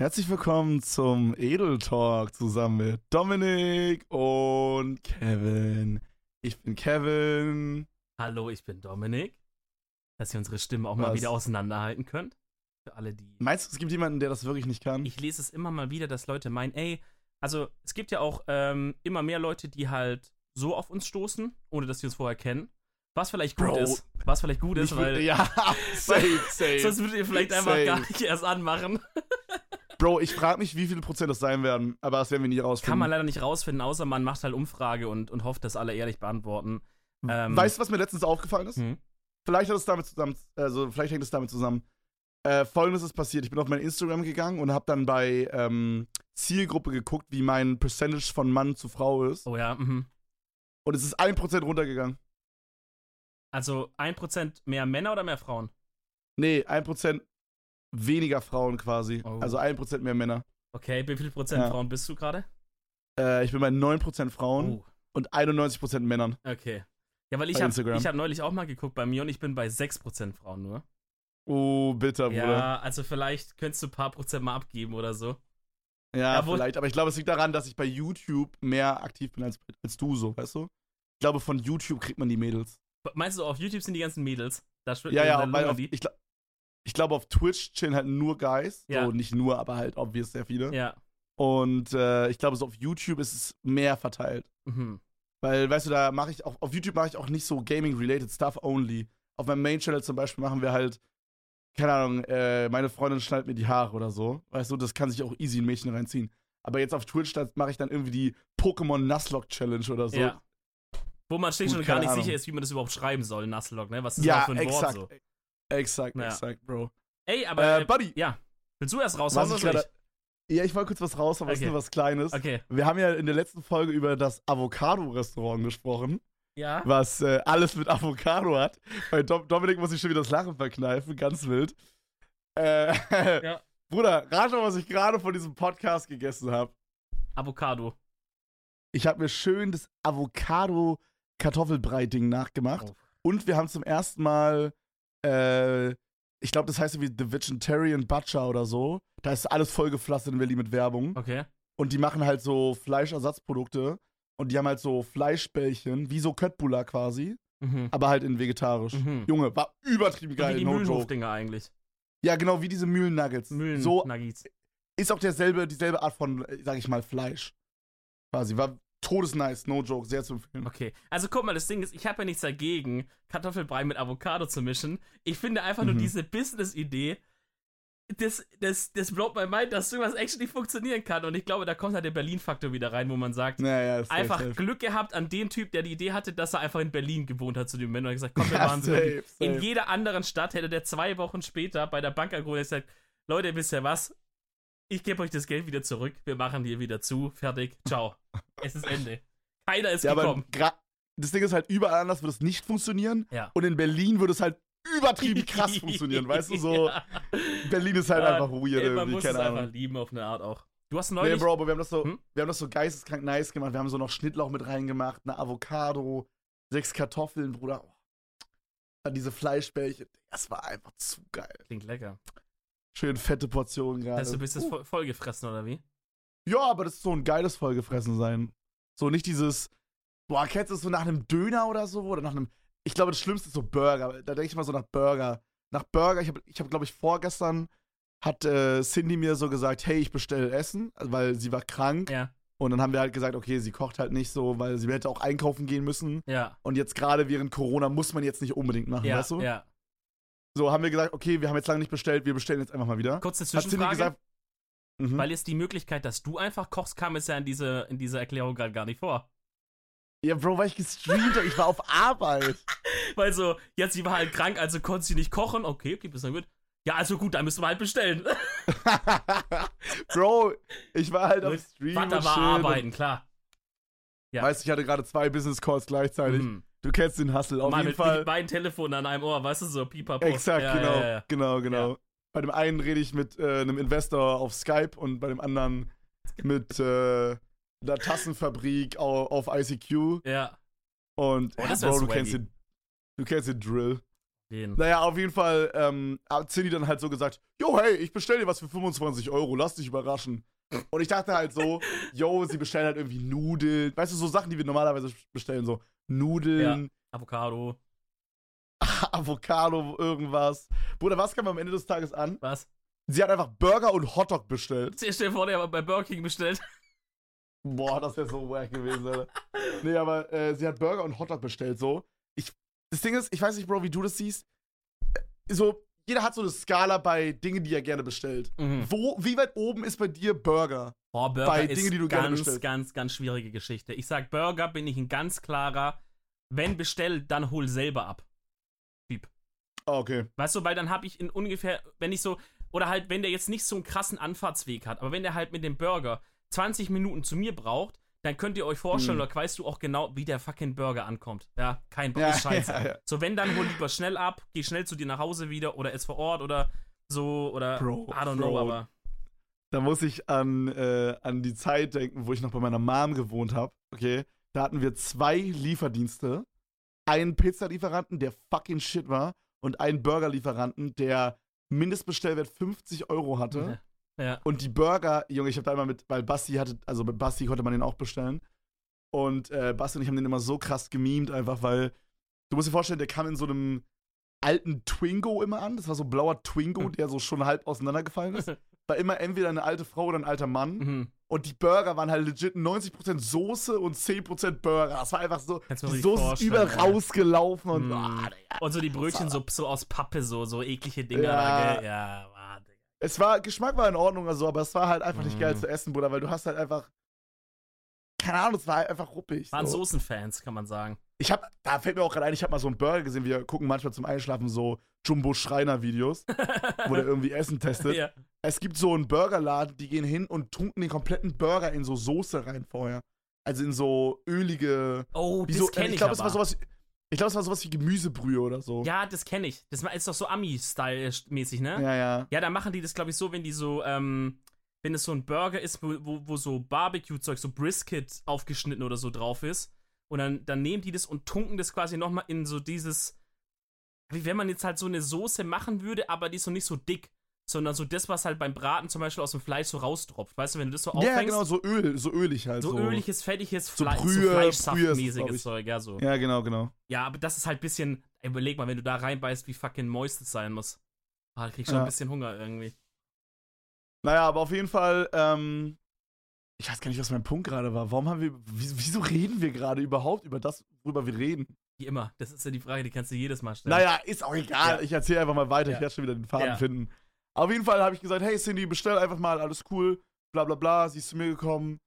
Herzlich willkommen zum Edel Talk zusammen mit Dominik und Kevin. Ich bin Kevin. Hallo, ich bin Dominik. Dass ihr unsere Stimmen auch mal Was? wieder auseinanderhalten könnt. Für alle, die. Meinst du, es gibt jemanden, der das wirklich nicht kann? Ich lese es immer mal wieder, dass Leute meinen, ey, also es gibt ja auch ähm, immer mehr Leute, die halt so auf uns stoßen, ohne dass wir uns vorher kennen. Was vielleicht gut Bro. ist. Was vielleicht gut ist, Ich weil. will- ja, safe, safe. Sonst würdet ihr vielleicht einfach Safe. gar nicht erst anmachen. Bro, ich frage mich, wie viele Prozent das sein werden, aber das werden wir nie rausfinden. Kann man leider nicht rausfinden, außer man macht halt Umfrage und, und hofft, dass alle ehrlich beantworten. Ähm, weißt du, was mir letztens aufgefallen ist? Hm? Vielleicht hat es damit zusammen, also vielleicht hängt es damit zusammen. Äh, Folgendes ist passiert: Ich bin auf mein Instagram gegangen und habe dann bei ähm, Zielgruppe geguckt, wie mein Percentage von Mann zu Frau ist. Oh ja, mhm. Und es ist 1% runtergegangen. Also 1% mehr Männer oder mehr Frauen? Nee, 1% weniger Frauen quasi. Oh. Also 1% mehr Männer. Okay, wie viel Prozent Ja. Frauen bist du gerade? Äh, ich bin bei 9% Frauen Oh, und 91% Männern. okay. Ja, weil ich habe hab neulich auch mal geguckt bei mir und ich bin bei 6% Frauen nur. Oh, bitter, Bruder. Ja, also vielleicht könntest du ein paar Prozent mal abgeben oder so. Ja, Ja, vielleicht. Aber ich glaube, es liegt daran, dass ich bei YouTube mehr aktiv bin als, als du so, weißt du? Ich glaube, von YouTube kriegt man die Mädels. Meinst du, auf YouTube sind die ganzen Mädels? Da Ja, ja, auf, die. ich, gla- ich glaube, auf Twitch chillen halt nur Guys. Ja. So, nicht nur, aber halt obvious sehr viele. Ja. Und äh, ich glaube, so auf YouTube ist es mehr verteilt. Mhm. Weil, weißt du, da mache ich auch, auf YouTube mache ich auch nicht so Gaming-related Stuff only. Auf meinem Main-Channel zum Beispiel machen wir halt, keine Ahnung, äh, meine Freundin schneidet mir die Haare oder so. Weißt du, das kann sich auch easy ein Mädchen reinziehen. Aber jetzt auf Twitch, da mache ich dann irgendwie die Pokémon Nuzlocke Challenge oder so. Ja. Wo man schlicht Gut, und gar nicht Ahnung. sicher ist, wie man das überhaupt schreiben soll, Nuzlocke, ne? Was ist Ja, das für ein exakt. Wort so? Exakt, Ja. exakt, Bro. Ey, aber. Äh, Äh, Buddy, ja. Willst du erst raushauen was ich Ja, ich wollte kurz was raus, aber es Okay. ist nur was Kleines. Okay. Wir haben ja in der letzten Folge über das Avocado-Restaurant gesprochen, Ja. was äh, alles mit Avocado hat. Bei Dom Dominik muss ich schon wieder das Lachen verkneifen, ganz wild. Äh, Ja. Bruder, rate mal, was ich gerade von diesem Podcast gegessen habe. Avocado. Ich habe mir schön das Avocado-Kartoffelbrei-Ding nachgemacht. Oh. Und wir haben zum ersten Mal, äh, ich glaube, das heißt irgendwie The Vegetarian Butcher oder so. Da ist alles vollgepflastert in Berlin mit Werbung. Okay. Und die machen halt so Fleischersatzprodukte. Und die haben halt so Fleischbällchen, wie so Köttbullar quasi, Mhm. aber halt in vegetarisch. Mhm. Junge, war übertrieben So wie geil, die no. Mühlenhofdinger eigentlich. Ja, genau, wie diese Mühlennuggets. Mühlen So ist auch derselbe, dieselbe Art von, sag ich mal, Fleisch. Quasi, war todesnice, no joke, sehr zu empfehlen. Okay, also guck mal, das Ding ist, ich habe ja nichts dagegen, Kartoffelbrei mit Avocado zu mischen. Ich finde einfach nur Mhm. diese Business-Idee, das, das, das blowt mein Mind, dass sowas actually funktionieren kann. Und ich glaube, da kommt halt der Berlin-Faktor wieder rein, wo man sagt, Naja, safe, einfach safe. Glück gehabt an den Typ, der die Idee hatte, dass er einfach in Berlin gewohnt hat zu dem Moment und hat gesagt, komm, wir Ja, machen so. safe, In safe. jeder anderen Stadt hätte der zwei Wochen später bei der Bank angerufen und gesagt, Leute, wisst ihr was? Ich gebe euch das Geld wieder zurück, wir machen hier wieder zu, fertig, ciao. es ist Ende. Keiner ist Ja, aber gekommen. gra- das Ding ist halt, überall anders wird es nicht funktionieren. Ja. Und in Berlin würde es halt übertrieben krass funktionieren, weißt du, so. Ja. Berlin ist halt Ja, einfach weird, ey, Man muss es keine einfach Ahnung. lieben auf eine Art auch. Du hast Nee, neulich. Bro, aber wir haben das so, Hm? wir haben das so geisteskrank nice gemacht. Wir haben so noch Schnittlauch mit reingemacht, eine Avocado, sechs Kartoffeln, Bruder. Oh. Dann diese Fleischbällchen. Das war einfach zu geil. Klingt lecker. Schön fette Portionen gerade. Heißt, du bist jetzt voll, vollgefressen oder wie? Ja, aber das ist so ein geiles Vollgefressen sein. So nicht dieses, boah, kennst du das so nach einem Döner oder so? Oder nach einem, ich glaube, das Schlimmste ist so Burger. Da denke ich mal so nach Burger. Nach Burger, ich habe, ich hab, glaube ich, vorgestern hat äh, Cindy mir so gesagt, hey, ich bestelle Essen, also, weil sie war krank. Ja, Und dann haben wir halt gesagt, okay, sie kocht halt nicht so, weil sie hätte auch einkaufen gehen müssen. ja, Und jetzt gerade während Corona muss man jetzt nicht unbedingt machen, ja, weißt du? ja. So haben wir gesagt, okay, wir haben jetzt lange nicht bestellt, wir bestellen jetzt einfach mal wieder. Kurze Zwischenfrage. gesagt, mhm. Weil jetzt die Möglichkeit, dass du einfach kochst, kam es ja in, diese, in dieser Erklärung gerade gar nicht vor. ja, Bro, weil ich gestreamt habe, ich war auf Arbeit. Weil so, jetzt sie war halt krank, also konnte sie nicht kochen. Okay, okay, bis dann gut. Ja, also gut, dann müssen wir halt bestellen. Bro, ich war halt auf Stream. Vater war arbeiten, klar. Und, weißt du, ich hatte gerade zwei Business Calls gleichzeitig. Mhm. Du kennst den Hustle auf Mal jeden mit, Fall. mit beiden Telefonen an einem Ohr, weißt du, so pipapo. Exakt, ja, genau, Ja, ja, genau, genau. Bei dem einen rede ich mit äh, einem Investor auf Skype und bei dem anderen mit äh, einer Tassenfabrik auf, auf ICQ. ja. Und Oh, das Bro, du kennst, den, du kennst den Drill. Den. Naja, auf jeden Fall ähm, hat Cindy dann halt so gesagt, yo, hey, ich bestell dir was für 25 Euro, lass dich überraschen. Und ich dachte halt so, yo, sie bestellen halt irgendwie Nudeln. Weißt du, so Sachen, die wir normalerweise bestellen, so Nudeln, Avocado. Avocado, irgendwas. Bruder, was kam am Ende des Tages an? Was? Sie hat einfach Burger und Hotdog bestellt. Stell dir vor, der hat bei Burger King bestellt. Boah, das wäre so wack gewesen, Alter. Nee, aber äh, sie hat Burger und Hotdog bestellt, so. Ich, das Ding ist, ich weiß nicht, Bro, wie du das siehst. Äh, So, jeder hat so eine Skala bei Dingen, die er gerne bestellt. Mhm. Wo, wie weit oben ist bei dir Burger? Boah, Burger Bei ist Dingen, die du gerne ganz, bestellst. ganz, ganz schwierige Geschichte. Ich sag, Burger bin ich ein ganz klarer, wenn bestellt, dann hol selber ab. Ah, okay. Weißt du, weil dann habe ich in ungefähr, wenn ich so, oder halt, wenn der jetzt nicht so einen krassen Anfahrtsweg hat, aber wenn der halt mit dem Burger 20 Minuten zu mir braucht, dann könnt ihr euch vorstellen, Mhm. oder weißt du auch genau, wie der fucking Burger ankommt. Ja, kein Bock, Ja, scheiße. ja, ja. So, wenn, dann hol lieber schnell ab, geh schnell zu dir nach Hause wieder oder ist vor Ort oder so, oder Bro, I don't Bro. know, aber. Da muss ich an, äh, an die Zeit denken, wo ich noch bei meiner Mom gewohnt habe. Okay. Da hatten wir zwei Lieferdienste. Einen Pizzalieferanten, der fucking shit war. Und einen Burgerlieferanten, der Mindestbestellwert 50 Euro hatte. Ja. Und die Burger, Junge, ich habe da immer mit, weil Basti hatte, also mit Basti konnte man den auch bestellen. Und äh, Basti und ich haben den immer so krass gemimt, einfach weil, du musst dir vorstellen, der kam in so einem alten Twingo immer an. Das war so ein blauer Twingo, Hm. der so schon halb auseinandergefallen ist. War immer entweder eine alte Frau oder ein alter Mann. Mhm. Und die Burger waren halt legit 90% Soße und 10% Burger. Das war einfach so, Kannst die Soße ist ey. rausgelaufen und ah, Digga. Und so die Brötchen so, so aus Pappe, so, so eklige Dinger. Ja. da, ja. Es war, Geschmack war in Ordnung, also, aber es war halt einfach nicht Mm. geil zu essen, Bruder, weil du hast halt einfach, keine Ahnung, es war halt einfach ruppig. Waren so. Soßenfans, kann man sagen. Ich hab, da fällt mir auch gerade ein, ich habe mal so einen Burger gesehen, wir gucken manchmal zum Einschlafen so Jumbo-Schreiner-Videos, wo der irgendwie Essen testet. ja. Es gibt so einen Burgerladen, die gehen hin und tunken den kompletten Burger in so Soße rein vorher. Also in so ölige, Oh, wie das so, kenne ich, ich glaube, es war sowas, ich glaube, es war sowas wie Gemüsebrühe oder so. Ja, das kenne ich. Das ist doch so Ami-Style-mäßig, ne? ja. ja. Ja, da machen die das, glaube ich, so, wenn die so, ähm, wenn es so ein Burger ist, wo, wo, so Barbecue-Zeug, so Brisket aufgeschnitten oder so drauf ist. Und dann, dann nehmen die das und tunken das quasi nochmal in so dieses, wie wenn man jetzt halt so eine Soße machen würde, aber die ist so nicht so dick, sondern so das, was halt beim Braten zum Beispiel aus dem Fleisch so raustropft. Weißt du, wenn du das so Ja, aufhängst, genau, so Öl, so ölig halt. so, So, öliges, fettiges So Fleisch, Brühe- so Brühe ist, Fleischsaftmäßiges. Zeug, ja, so. Ja, genau, genau. Ja, aber das ist halt ein bisschen, ey, überleg mal, wenn du da reinbeißt, wie fucking moist es sein muss. Ah, da krieg ich schon Ja. ein bisschen Hunger irgendwie. Naja, aber auf jeden Fall, ähm, ich weiß gar nicht, was mein Punkt gerade war. Warum haben wir, wieso, reden wir gerade überhaupt über das, worüber wir reden? Wie immer. Das ist ja die Frage, die kannst du jedes Mal stellen. Naja, ist auch egal. Ja. Ich erzähle einfach mal weiter. Ja. Ich werde schon wieder den Faden Ja. finden. Auf jeden Fall habe ich gesagt, hey Cindy, bestell einfach mal, alles cool, bla bla bla. Sie ist zu mir gekommen.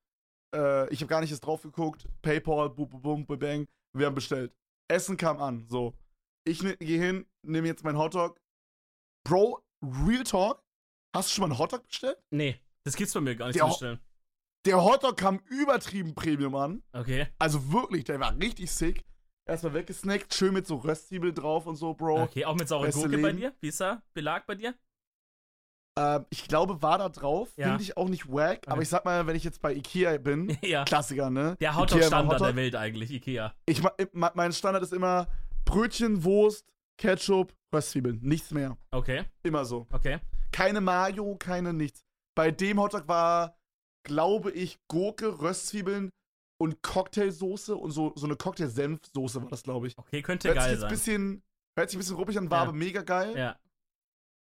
Äh, ich habe gar nicht erst drauf geguckt. Paypal, bum, bum, bum, bang. Wir haben bestellt. Essen kam an. So. Ich ne, gehe hin, nehme jetzt meinen Hotdog. Bro, Real Talk. Hast du schon mal einen Hotdog bestellt? Nee, das gibt's bei mir gar nicht Der zu Ho- bestellen. Der Hotdog kam übertrieben Premium an. Okay. Also wirklich, der war richtig sick. Erstmal weggesnackt, schön mit so Röstzwiebel drauf und so, Bro. Okay, auch mit saurer Gurke bei dir? Wie ist da? Belag bei dir? Ähm, ich glaube, war da drauf. Ja. Finde ich auch nicht wack. Aber Okay. ich sag mal, wenn ich jetzt bei Ikea bin, ja. Klassiker, ne? Der Hotdog-Standard Hotdog. der Welt eigentlich, Ikea. Ich, mein Standard ist immer Brötchen, Wurst, Ketchup, Röstzwiebeln. Nichts mehr. Okay, Immer so. okay. Keine Mayo, keine nichts. Bei dem Hotdog war, glaube ich, Gurke, Röstzwiebeln und Cocktailsoße und so, so eine Cocktail-Senfsoße war das, glaube ich. Okay, könnte Hört sich geil jetzt ein sein. bisschen, hört sich ein bisschen ruppig an, war Ja. aber mega geil. Ja.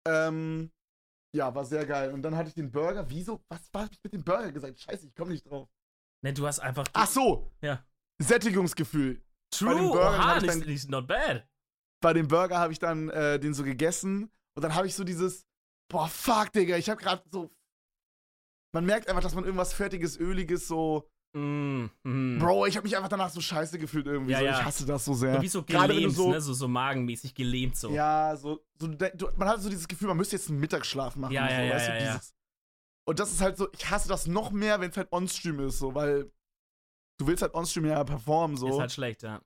Ähm, ja, war sehr geil. Und dann hatte ich den Burger. Wieso? Was was hab ich mit dem Burger gesagt? Scheiße, ich komme nicht drauf. Ne, du hast einfach. Ach so. Ja. Sättigungsgefühl. True, bei den Burgern oha, ich dann- not bad. Bei dem Burger habe ich dann äh, den so gegessen. Und dann habe ich so dieses, boah, fuck, Digga, ich habe gerade so. Man merkt einfach, dass man irgendwas Fertiges, Öliges so. Mm, mm. Bro, ich habe mich einfach danach so scheiße gefühlt irgendwie. Ja, so. ja. Ich hasse das so sehr. So wie so Gerade du gelähmt, so. ne? So, so magenmäßig gelähmt so. Ja, so, so du, du, man hat so dieses Gefühl, man müsste jetzt einen Mittagsschlaf machen. Ja, und ja, ja, du, ja, ja. Und das ist halt so, ich hasse das noch mehr, wenn es halt on-stream ist, so, weil du willst halt on-stream ja performen, so. Ist halt schlecht, ja.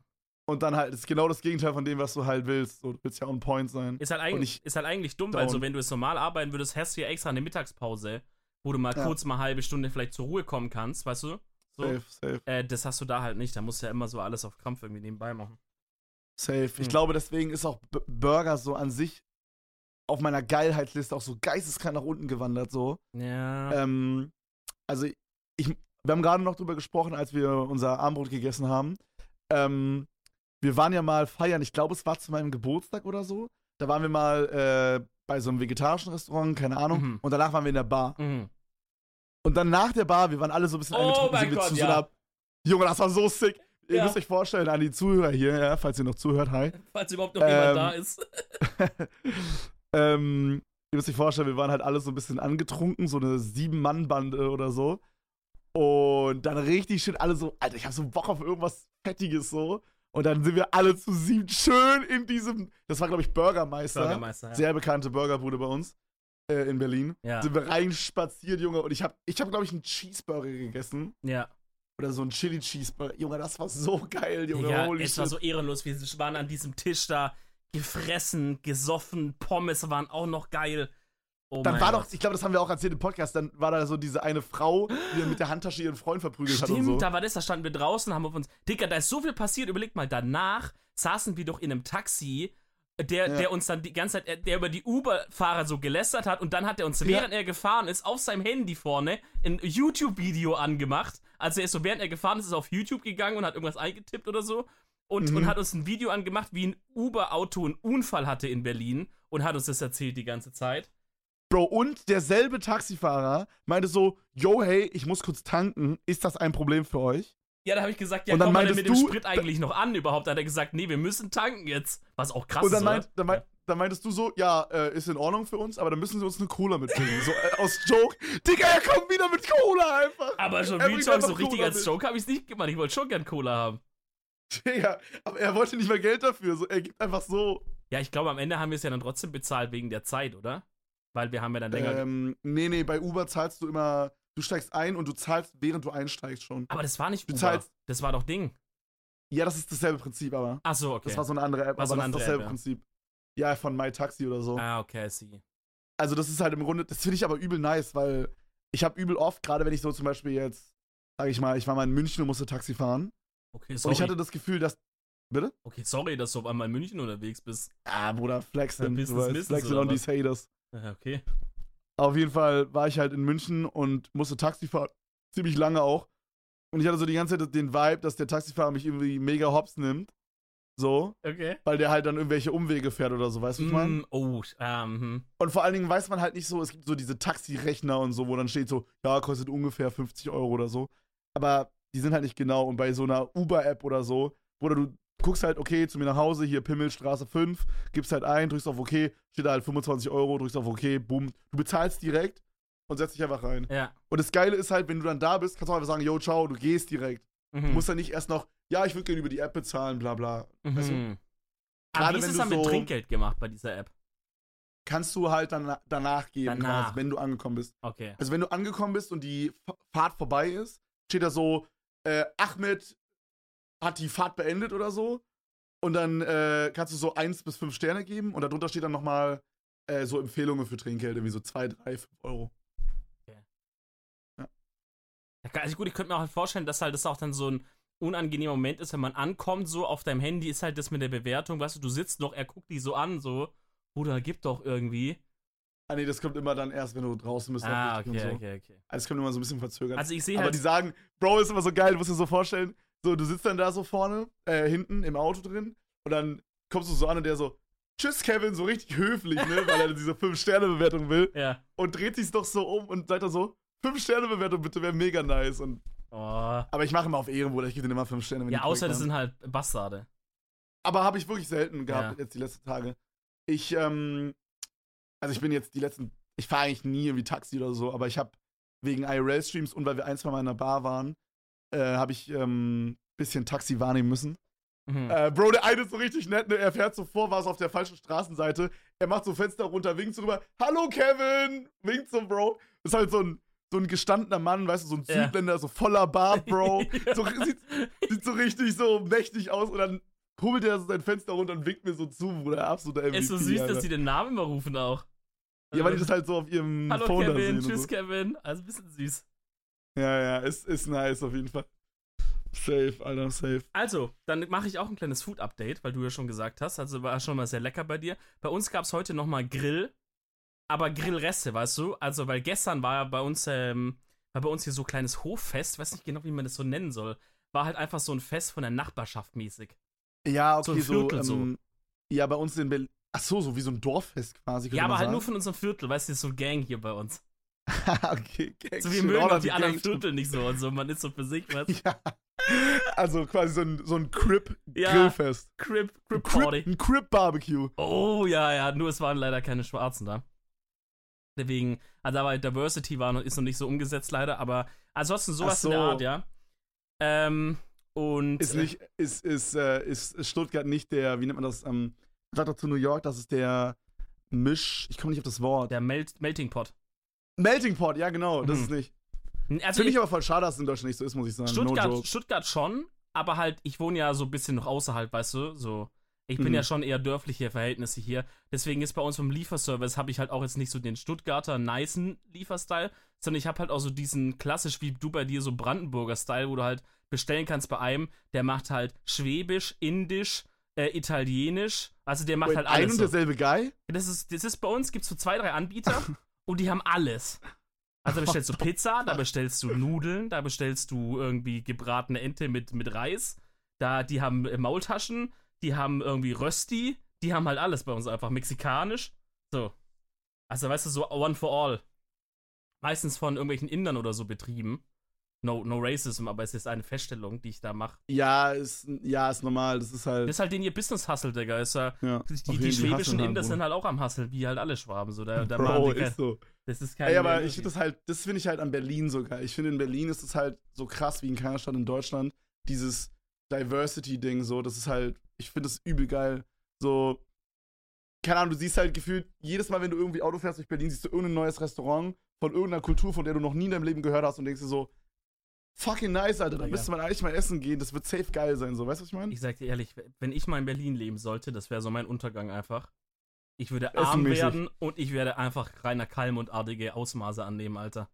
und dann halt, das ist genau das Gegenteil von dem, was du halt willst. So, du willst ja on point sein. Ist halt eigentlich, ich ist halt eigentlich dumm, down. weil so, wenn du es normal arbeiten würdest, hast du ja extra eine Mittagspause, wo du mal kurz mal eine halbe Stunde vielleicht zur Ruhe kommen kannst, weißt du? So. Safe, safe. Äh, das hast du da halt nicht. Da musst du ja immer so alles auf Krampf irgendwie nebenbei machen. Safe. Ich Hm. glaube, deswegen ist auch B Burger so an sich auf meiner Geilheitsliste auch so geisteskrank nach unten gewandert, so. Ja. Ähm, also ich, wir haben gerade noch drüber gesprochen, als wir unser Armbrot gegessen haben. Ähm, wir waren ja mal feiern, ich glaube, es war zu meinem Geburtstag oder so. Da waren wir mal äh, bei so einem vegetarischen Restaurant, keine Ahnung. Mhm. Und danach waren wir in der Bar. Mhm. Und dann nach der Bar, wir waren alle so ein bisschen Oh angetrunken, sind wir Gott, zu ja. so einer. Junge, das war so sick. Ihr Ja. müsst euch vorstellen, an die Zuhörer hier, ja, falls ihr noch zuhört, hi. Falls überhaupt noch Ähm, jemand da ist. ähm, ihr müsst euch vorstellen, wir waren halt alle so ein bisschen angetrunken, so eine Sieben-Mann-Bande oder so. Und dann richtig schön alle so, Alter, ich hab so Bock auf irgendwas Fettiges so. Und dann sind wir alle zu sieben schön in diesem, das war glaube ich Bürgermeister, Bürgermeister, ja. sehr bekannte Burgerbude bei uns äh, in Berlin. Ja. Sind wir reinspaziert, Junge. Und ich hab, ich hab glaube ich einen Cheeseburger gegessen. ja. Oder so ein Chili Cheeseburger. Junge, das war so geil, Junge. Digga, Holy es war shit. so ehrenlos. Wir waren an diesem Tisch da gefressen, gesoffen, Pommes waren auch noch geil. Oh Dann war Gott. doch, ich glaube, das haben wir auch erzählt im Podcast, dann war da so diese eine Frau, die mit der Handtasche ihren Freund verprügelt hat und Stimmt, so. da war das, da standen wir draußen, haben auf uns. Digga, da ist so viel passiert. Überleg mal, danach saßen wir doch in einem Taxi, der, Ja. der uns dann die ganze Zeit, äh, der über die Uber-Fahrer so gelästert hat und dann hat er uns, während er gefahren ist, auf seinem Handy vorne ein YouTube-Video angemacht. Also er ist so, während er gefahren ist, ist er auf YouTube gegangen und hat irgendwas eingetippt oder so. Und, Mhm. und hat uns ein Video angemacht, wie ein Uber-Auto einen Unfall hatte in Berlin und hat uns das erzählt die ganze Zeit. Bro, und derselbe Taxifahrer meinte so, yo, hey, ich muss kurz tanken, ist das ein Problem für euch? Ja, da habe ich gesagt, ja, Und dann komm mal meintest mit dem du- Sprit eigentlich noch an überhaupt. Da hat er gesagt, nee, wir müssen tanken jetzt. Was auch krass und dann, ist, meint, dann, meint, dann meintest du so, ja, äh, ist in Ordnung für uns, aber dann müssen sie uns eine Cola mitbringen. so äh, aus Joke. Digga, er kommt wieder mit Cola einfach. Aber schon Talk, einfach so richtig Cola als. Joke habe ich es nicht gemacht. Ich wollte schon gern Cola haben. Digga, aber er wollte nicht mehr Geld dafür. So, er gibt einfach so. Ja, ich glaube, am Ende haben wir es ja dann trotzdem bezahlt wegen der Zeit, oder? Weil wir haben ja dann länger. Ähm, nee, nee, bei Uber zahlst du immer, du steigst ein und du zahlst, während du einsteigst schon. aber das war nicht du Uber. zahlst- Das war doch Ding. Ja, das ist dasselbe Prinzip, aber. Ach so, okay. Das war so eine andere App, War so aber eine das ist dasselbe App, ja. Prinzip. Ja, von MyTaxi oder so. ah, okay, I see. Also das ist halt im Grunde, das finde ich aber übel nice, weil ich habe übel oft, gerade wenn ich so zum Beispiel jetzt, sag ich mal, ich war mal in München und musste Taxi fahren. Okay, Und sorry. ich hatte das Gefühl, dass. Bitte? okay, sorry, dass du auf einmal in München unterwegs bist. Ah, Bruder, flexen. Business, du weißt, Business flexen on was? these haters. Ja, okay. Auf jeden Fall war ich halt in München und musste Taxi fahren. Ziemlich lange auch. Und ich hatte so die ganze Zeit den Vibe, dass der Taxifahrer mich irgendwie mega hops nimmt. So. Okay. Weil der halt dann irgendwelche Umwege fährt oder so, weißt du, was ich meine? Mm, oh, ähm, hm. Und vor allen Dingen weiß man halt nicht so, es gibt so diese Taxirechner und so, wo dann steht so, ja, kostet ungefähr 50 Euro oder so. Aber die sind halt nicht genau. Und bei so einer Uber-App oder so, Bruder, du guckst halt, okay, zu mir nach Hause, hier Pimmelstraße 5, gibst halt ein, drückst auf OK, steht da halt 25 Euro, drückst auf OK, boom. Du bezahlst direkt und setzt dich einfach rein. Ja. Und das Geile ist halt, wenn du dann da bist, kannst du auch einfach sagen, yo, ciao, du gehst direkt. Mhm. Du musst dann nicht erst noch, ja, ich würde gerne über die App bezahlen, bla bla. Weißt du? Mhm. Aber Gerade wie ist es dann mit so- Trinkgeld gemacht bei dieser App? Kannst du halt dann danach geben, Danach. quasi, wenn du angekommen bist. Okay. Also wenn du angekommen bist und die Fahrt vorbei ist, steht da so, äh, Ahmed hat die Fahrt beendet oder so. Und dann äh, kannst du so eins bis fünf Sterne geben und darunter steht dann nochmal äh, so Empfehlungen für Trinkgeld, irgendwie so zwei, drei, fünf Euro. Ja, Also gut, ich könnte mir auch vorstellen, dass halt das auch dann so ein unangenehmer Moment ist, wenn man ankommt, so auf deinem Handy ist halt das mit der Bewertung, weißt du, du sitzt noch, er guckt dich so an, so, Bruder, gib doch irgendwie. Ah nee, das kommt immer dann erst, wenn du draußen bist. Ah, okay, so. okay, okay. Also es kommt immer so ein bisschen verzögert. Also ich sehe Aber halt, die sagen, Bro, ist immer so geil, du musst dir so vorstellen, so, du sitzt dann da so vorne, äh, hinten im Auto drin und dann kommst du so an und der so, tschüss Kevin, so richtig höflich, ne, weil er diese 5-Sterne-Bewertung will ja. und dreht sich doch so um und sagt dann so, 5-Sterne-Bewertung bitte, wäre mega nice. Und, Oh. aber ich mache immer auf Ehrenbruder, ich gebe denen immer 5 Sterne, wenn Ja, außer das sind halt Bastarde. Aber habe ich wirklich selten gehabt Ja. jetzt die letzten Tage. Ich, ähm, also ich bin jetzt die letzten, ich fahre eigentlich nie irgendwie Taxi oder so, aber ich habe wegen IRL-Streams und weil wir ein, zwei Mal in einer Bar waren, äh, habe ich ähm, bisschen Taxi wahrnehmen müssen. Mhm. Äh, Bro, der eine ist so richtig nett, ne? Er fährt so vor, war es auf der falschen Straßenseite. Er macht so Fenster runter, winkt so rüber. Hallo Kevin! Winkt so, Bro. Ist halt so ein, so ein gestandener Mann, weißt du, so ein Ja. Südländer, so voller Bart, Bro. So, sieht, sieht so richtig so mächtig aus und dann hubbelt er so sein Fenster runter und winkt mir so zu, Bruder. Absoluter MVP. ist so süß, Alter. dass die den Namen immer rufen auch. Ja, weil die das halt so auf ihrem Hallo Phone da Kevin, sehen. tschüss so. Kevin. Also ein bisschen süß. Ja, ja, ist, ist nice auf jeden Fall. Safe, Alter, safe. Also, dann mache ich auch ein kleines Food-Update, weil du ja schon gesagt hast. Also war schon mal sehr lecker bei dir. Bei uns gab es heute nochmal Grill, aber Grillreste, weißt du? Also, weil gestern war ja bei uns, ähm, war bei uns hier so ein kleines Hoffest, weiß nicht genau, wie man das so nennen soll. War halt einfach so ein Fest von der Nachbarschaft mäßig. Ja, So okay, ein so. Viertel so. ähm, Ja, bei uns in Berlin. Ach so, so wie so ein Dorffest quasi. Ja, aber halt sagen. nur von unserem Viertel, weißt du, so ein Gang hier bei uns. okay, Gang, So, wir shit, mögen auch die anderen. Viertel nicht so und so. Man ist so für sich, was? Ja. Also quasi so ein, so ein Ja. Crip-Grillfest. Crip, ein Crip Party. Crip- ein Crip-Barbecue. Oh, ja, ja, nur es waren leider keine Schwarzen da. Deswegen, also aber Diversity war noch, ist noch nicht so umgesetzt leider, aber ansonsten sowas so. in der Art, ja. Ähm, und Ist nicht, ist, ist, äh, ist Stuttgart nicht der, wie nennt man das, ähm, doch zu New York, das ist der Misch, ich komme nicht auf das Wort. der Melt Melting Pot. Melting Pot, ja genau, das Mhm. ist nicht. Also Finde ich, ich aber voll schade, dass es in Deutschland nicht so ist, muss ich sagen. no Stuttgart, joke. Stuttgart schon, aber halt, ich wohne ja so ein bisschen noch außerhalb, weißt du, so. Ich bin Mhm. ja schon eher dörfliche Verhältnisse hier. Deswegen ist bei uns vom Lieferservice habe ich halt auch jetzt nicht so den Stuttgarter nicen Lieferstyle, sondern ich habe halt auch so diesen klassisch wie du bei dir so Brandenburger Style, wo du halt bestellen kannst bei einem, der macht halt Schwäbisch, Indisch, äh, Italienisch. Also der macht Wait, halt ein alles. und So. derselbe Guy? Das ist, das ist bei uns, gibt es so zwei, drei Anbieter und die haben alles. Also da bestellst du Pizza, da bestellst du Nudeln, da bestellst du irgendwie gebratene Ente mit, mit Reis. Da, die haben äh, Maultaschen, die haben irgendwie Rösti, die haben halt alles bei uns einfach. Mexikanisch. So. Also weißt du, so one for all. Meistens von irgendwelchen Indern oder so betrieben. No, no racism, aber es ist eine Feststellung, die ich da mache. Ja, ist, ja, ist normal, das ist halt. Das ist halt den ihr Business-Hustle, Digga. Ist ja, ja, die, die, die schwäbischen Inder sind halt auch am Hustle, wie halt alle Schwaben. So, da, da Bro, machen die, ist so. das ist kein Ey, aber ich finde das halt, das finde ich halt an Berlin so geil. Ich finde in Berlin ist es halt so krass wie in keiner Stadt in Deutschland. Dieses Diversity-Ding so, das ist halt, ich finde das übel geil. So, keine Ahnung, du siehst halt gefühlt, jedes Mal, wenn du irgendwie Auto fährst durch Berlin, siehst du irgendein neues Restaurant von irgendeiner Kultur, von der du noch nie in deinem Leben gehört hast und denkst dir so, fucking nice, Alter, da müsste man eigentlich mal essen gehen, das wird safe geil sein, so, weißt du, was ich meine? Ich sag dir ehrlich, wenn ich mal in Berlin leben sollte, das wäre so mein Untergang einfach. Ich würde arm werden und ich werde einfach reiner Kalmundartige Ausmaße annehmen, Alter.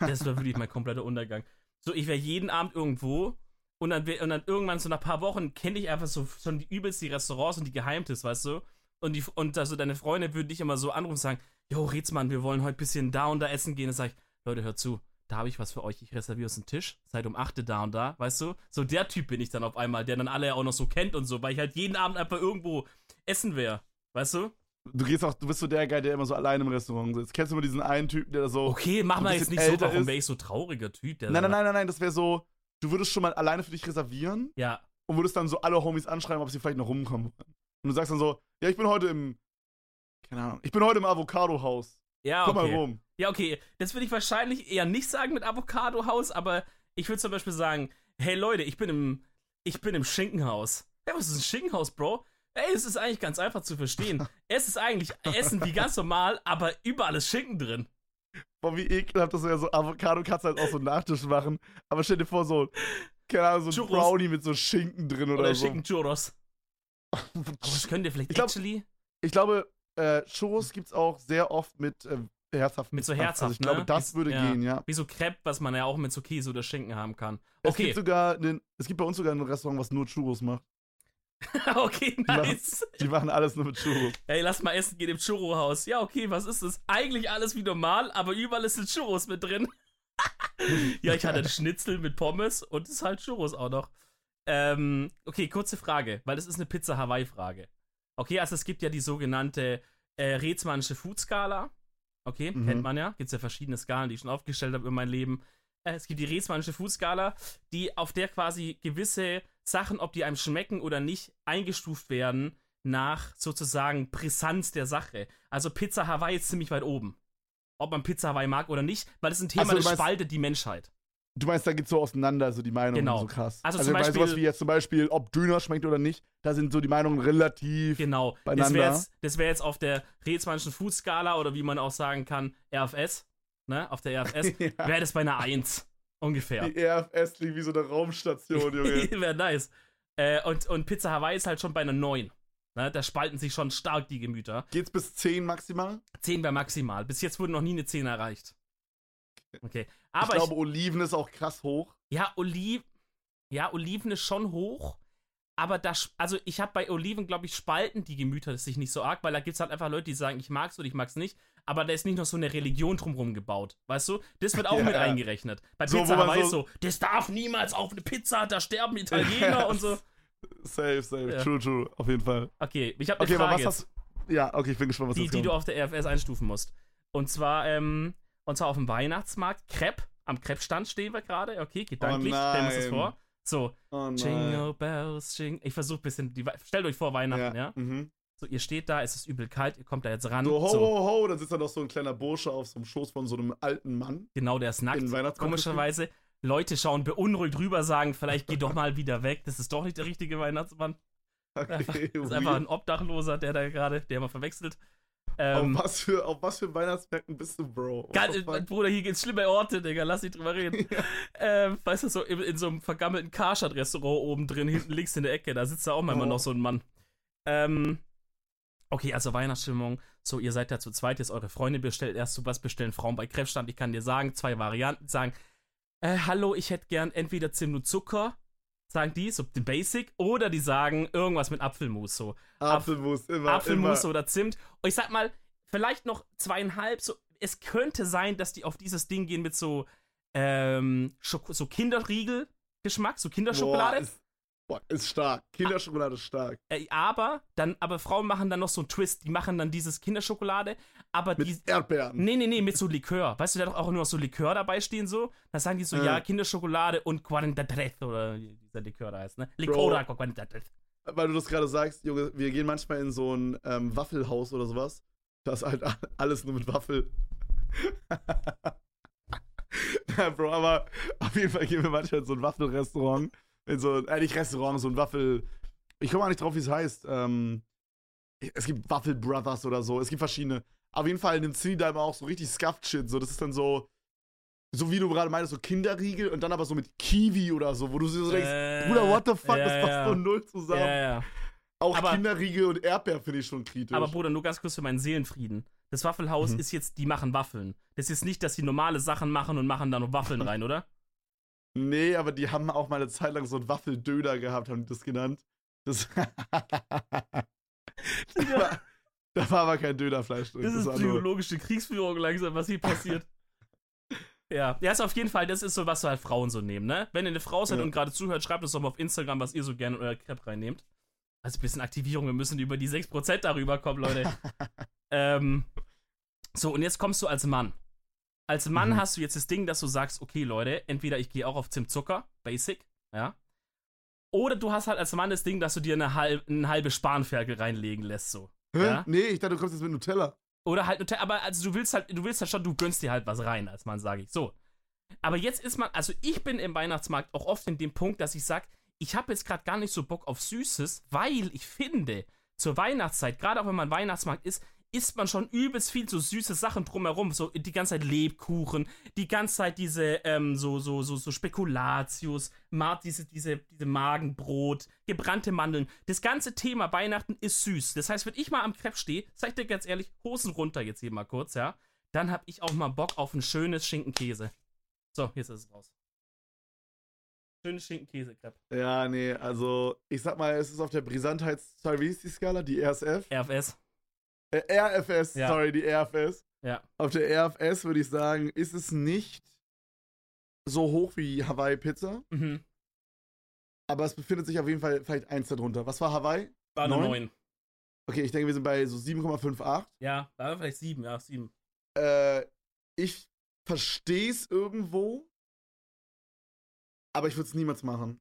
Das wäre wirklich mein kompletter Untergang. So, ich wäre jeden Abend irgendwo und dann, und dann irgendwann so nach ein paar Wochen kenne ich einfach so schon die übelst die Restaurants und die Geheimtipps, weißt du? Und, die, und also deine Freunde würden dich immer so anrufen und sagen, Jo, Rätsmann, wir wollen heute ein bisschen da und da essen gehen. Dann sag ich, Leute, hört zu, da habe ich was für euch. Ich reserviere uns einen Tisch. Seid um 8 da und da, weißt du? So der Typ bin ich dann auf einmal, der dann alle auch noch so kennt und so, weil ich halt jeden Abend einfach irgendwo essen wäre. Weißt du? Du gehst auch, du bist so der Guy, der immer so allein im Restaurant sitzt. Kennst du immer diesen einen Typen, der da so. Okay, mach mal jetzt nicht so, warum wäre ich so trauriger Typ? Der Nein, nein, nein, nein, nein, das wäre so, du würdest schon mal alleine für dich reservieren Ja, und würdest dann so alle Homies anschreiben, ob sie vielleicht noch rumkommen wollen. Und du sagst dann so, ja, ich bin heute im, keine Ahnung, ich bin heute im Avocado-Haus. Ja, Komm okay. mal rum. Ja, okay. Das würde ich wahrscheinlich eher nicht sagen mit Avocado-Haus, aber ich würde zum Beispiel sagen, hey Leute, ich bin im, ich bin im Schinkenhaus. Hey, was ist ein Schinkenhaus, Bro? Ey, es ist eigentlich ganz einfach zu verstehen. es ist eigentlich Essen wie ganz normal, aber überall ist Schinken drin. Boah, wie ekelhaft, dass du ja so Avocado kannst halt auch so einen Nachtisch machen. Aber stell dir vor, so, keine Ahnung, so ein. Brownie mit so Schinken drin oder, Oder so. Schinken Churros. Das könnt ihr vielleicht Ich glaub- actually Ich glaube, äh, Churros gibt's auch sehr oft mit äh, herzhaft. Mit so Also herzhaft, ich glaube, ne? das Ist- würde ja. gehen, ja. wie so Crepe, was man ja auch mit so Käse oder Schinken haben kann. Es Okay, gibt sogar, einen, es gibt bei uns sogar ein Restaurant, was nur Churros macht. okay, nice. Die machen alles nur mit Churros. Ey, lass mal essen gehen im Churro-Haus. Ja, okay, was ist das? Eigentlich alles wie normal, aber überall ist ein Churros mit drin. ja, ich hatte einen Schnitzel mit Pommes und es ist halt Churros auch noch. Ähm, okay, kurze Frage, weil das ist eine Pizza-Hawaii-Frage. Okay, also es gibt ja die sogenannte äh, Rätsmannsche Food-Skala. Okay, Mhm. kennt man ja. Gibt es ja verschiedene Skalen, die ich schon aufgestellt habe in meinem Leben. Äh, es gibt die Rätsmannsche Food-Skala, die auf der quasi gewisse Sachen, ob die einem schmecken oder nicht, eingestuft werden nach sozusagen Brisanz der Sache. Also Pizza Hawaii ist ziemlich weit oben. Ob man Pizza Hawaii mag oder nicht, weil es ein Thema, Ach so, du das spaltet die Menschheit. Du meinst, da geht's so auseinander, also die Meinungen Genau. so krass. Also Also, zum bei sowas Beispiel- wie jetzt zum Beispiel, ob Döner schmeckt oder nicht, da sind so die Meinungen relativ. Genau. Das Beieinander. wäre jetzt, das wär jetzt auf der Rätsmannschen Food-Skala oder wie man auch sagen kann, RFS, ne, auf der RFS, Ja. wäre das bei einer 1. Ungefähr. Die RFS klingt wie so eine Raumstation, Junge. wäre nice. Äh, und, und Pizza Hawaii ist halt schon bei einer 9. Ne, da spalten sich schon stark die Gemüter. Geht's bis 10 maximal? 10 wäre maximal. Bis jetzt wurde noch nie eine 10 erreicht. Okay. Aber ich glaube, Oliven ist auch krass hoch. Ja, Oliven. Ja, Oliven ist schon hoch, aber das, also ich habe bei Oliven, glaube ich, spalten die Gemüter sich nicht so arg, weil da gibt es halt einfach Leute, die sagen, ich mag's oder ich mag's nicht, aber da ist nicht noch so eine Religion drumherum gebaut, weißt du? Das wird auch Ja, mit ja. eingerechnet. Bei So, Pizza man Hawaii so- so, das darf niemals auf eine Pizza, da sterben Italiener und so. Safe, safe. Ja. True, true. Auf jeden Fall. Okay, ich habe eine Okay, aber Frage hast Ja, okay, ich bin gespannt, was die, jetzt die kommt. du auf der RFS einstufen musst. Und zwar, ähm, und zwar auf dem Weihnachtsmarkt, Crepe, am Crepe-Stand stehen wir gerade, okay, gedanklich, stellen wir uns das vor. So, oh. Jingle Bells, Jingle. Ich versuche ein bisschen. Die, stellt euch vor Weihnachten, ja? Mhm. So, ihr steht da, es ist übel kalt, ihr kommt da jetzt ran. So, ho, so, ho, ho, dann sitzt da noch so ein kleiner Bursche auf so einem Schoß von so einem alten Mann. genau, der ist nackt. Komischerweise. Leute schauen beunruhigt rüber, sagen, vielleicht geh doch mal wieder weg. Das ist doch nicht der richtige Weihnachtsmann. Okay, Das ist einfach ein Obdachloser, der da gerade, der immer verwechselt. Auf, Ähm, was für, auf was für Weihnachtsmärkten bist du, Bro? Fuck? Bruder, hier geht's schlimme Orte, Digga, lass nicht drüber reden. ähm, weißt du, so in, in so einem vergammelten Karstadt-Restaurant oben drin, hinten links in der Ecke, da sitzt da auch manchmal Oh. noch so ein Mann. Ähm, okay, also Weihnachtsstimmung. So, ihr seid ja zu zweit, jetzt eure Freunde bestellt. Erst so was bestellen Frauen bei Krebsstand. Ich kann dir sagen, zwei Varianten. Sagen, äh, hallo, ich hätte gern entweder Zimt und Zucker, sagen die, so die Basic, oder die sagen irgendwas mit Apfelmus, so. Apfelmus, immer. Apfelmus immer. oder Zimt. Und ich sag mal, vielleicht noch zweieinhalb. So, es könnte sein, dass die auf dieses Ding gehen mit so, ähm, so Kinderriegel-Geschmack, so Kinderschokolade. Boah, ist, boah, ist stark. Kinderschokolade ist stark. äh, aber dann, aber Frauen machen dann noch so einen Twist. Die machen dann dieses Kinderschokolade, aber Mit die. Erdbeeren. Nee, nee, nee, mit so Likör. Weißt du, da doch auch nur so Likör dabei stehen, so. Da sagen die so, Ja. ja, Kinderschokolade und 43 oder wie dieser Likör da heißt, ne? Licora 43. Weil du das gerade sagst, Junge, wir gehen manchmal in so ein ähm, Waffelhaus oder sowas. Das ist halt alles nur mit Waffel. ja, Bro, aber auf jeden Fall gehen wir manchmal in so ein Waffelrestaurant. In so ein, äh, nicht Restaurant, so ein Waffel. Ich komme auch nicht drauf, wie es heißt. Ähm, es gibt Waffel Brothers oder so. Es gibt verschiedene. Auf jeden Fall nimmt Cindy da immer auch so richtig scuffed Shit. So, das ist dann so, so wie du gerade meintest, so Kinderriegel und dann aber so mit Kiwi oder so, wo du so denkst, Äh, Bruder, what the fuck, ja, das passt ja. so null zusammen. Ja, ja. Auch Aber- Kinderriegel und Erdbeer finde ich schon kritisch. Aber Bruder, nur ganz kurz für meinen Seelenfrieden. Das Waffelhaus Mhm. ist jetzt, die machen Waffeln. Das ist nicht, dass sie normale Sachen machen und machen da noch Waffeln rein, oder? nee, aber die haben auch mal eine Zeit lang so einen Waffeldöner gehabt, haben die das genannt. Das da, war, da war aber kein Dönerfleisch drin. Das ist nur- psychologische Kriegsführung langsam, was hier passiert. ja, ja, ist auf jeden Fall, das ist so, was so halt Frauen so nehmen, ne? Wenn ihr eine Frau seid Ja. und gerade zuhört, schreibt uns doch mal auf Instagram, was ihr so gerne in euer Crepe reinnehmt. Also ein bisschen Aktivierung, wir müssen über die 6% darüber kommen, Leute. ähm, so, und jetzt kommst du als Mann. Als Mann Mhm. hast du jetzt das Ding, dass du sagst, okay, Leute, entweder ich gehe auch auf Zimtzucker, Basic, ja. Oder du hast halt als Mann das Ding, dass du dir eine, halb, eine halbe Spanferkel reinlegen lässt, so. Hä? Ja? Nee, ich dachte, du kommst jetzt mit Nutella. Oder halt, Nutella- aber also du willst halt, du willst halt schon, du gönnst dir halt was rein, als Mann, sage ich. So. Aber jetzt ist man, also ich bin im Weihnachtsmarkt auch oft in dem Punkt, dass ich sage, ich habe jetzt gerade gar nicht so Bock auf Süßes, weil ich finde, zur Weihnachtszeit, gerade auch wenn man Weihnachtsmarkt ist, isst man schon übelst viel so süße Sachen drumherum, so die ganze Zeit Lebkuchen, die ganze Zeit diese, ähm, so, so, so, so Spekulatius, diese, diese, diese Magenbrot, gebrannte Mandeln. Das ganze Thema Weihnachten ist süß. Das heißt, wenn ich mal am Crepe stehe, sag ich dir ganz ehrlich, Hosen runter jetzt hier mal kurz, ja, dann hab ich auch mal Bock auf ein schönes Schinkenkäse. So, jetzt ist es raus. Schönes Schinkenkäse-Crepe. Ja, nee, also ich sag mal, es ist auf der ist die RSF? RFS. Äh, RFS, Ja. sorry, die RFS. Ja. Auf der RFS würde ich sagen, ist es nicht so hoch wie Hawaii Pizza, Mhm. aber es befindet sich auf jeden Fall vielleicht eins darunter. Was war Hawaii? War eine Neun? 9. Okay, ich denke, wir sind bei so 7,58. Ja, war vielleicht 7, ja, 7. Äh, ich verstehe es irgendwo, aber ich würde es niemals machen.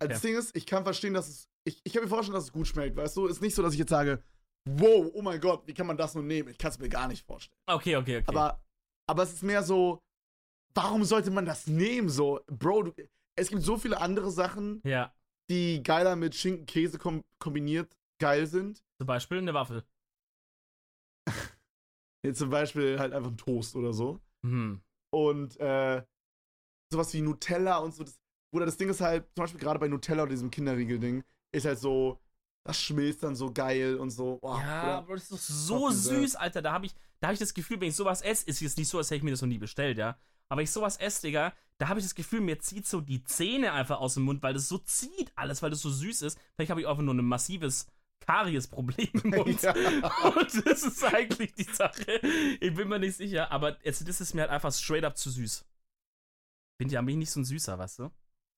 Okay. Das Ding ist, ich kann verstehen, dass es. Ich, ich kann mir vorstellen, dass es gut schmeckt, weißt du? Ist nicht so, dass ich jetzt sage, wow, oh mein Gott, wie kann man das nur nehmen? Ich kann es mir gar nicht vorstellen. Okay, okay, okay. Aber, aber es ist mehr so, warum sollte man das nehmen? So, Bro, du, es gibt so viele andere Sachen, ja, die geiler mit Schinken, Käse kom kombiniert geil sind. zum Beispiel eine Waffel. Zum Beispiel halt einfach ein Toast oder so. Mhm. Und äh, sowas wie Nutella und so. Das, Bruder, das Ding ist halt, zum Beispiel gerade bei Nutella oder diesem Kinderriegel-Ding, ist halt so, das schmilzt dann so geil und so. Boah, ja, aber das ist doch so süß, Alter. Da habe ich, da hab ich das Gefühl, wenn ich sowas esse, ist jetzt nicht so, als hätte ich mir das noch nie bestellt, ja. Aber ich sowas esse, Digga, da habe ich das Gefühl, mir zieht so die Zähne einfach aus dem Mund, weil das so zieht alles, weil das so süß ist. Vielleicht habe ich einfach nur ein massives Karies-Problem im Mund. ja. Und das ist eigentlich die Sache. Ich bin mir nicht sicher, aber jetzt, das ist mir halt einfach straight up zu süß. Bin ja mich nicht so ein Süßer, weißt du?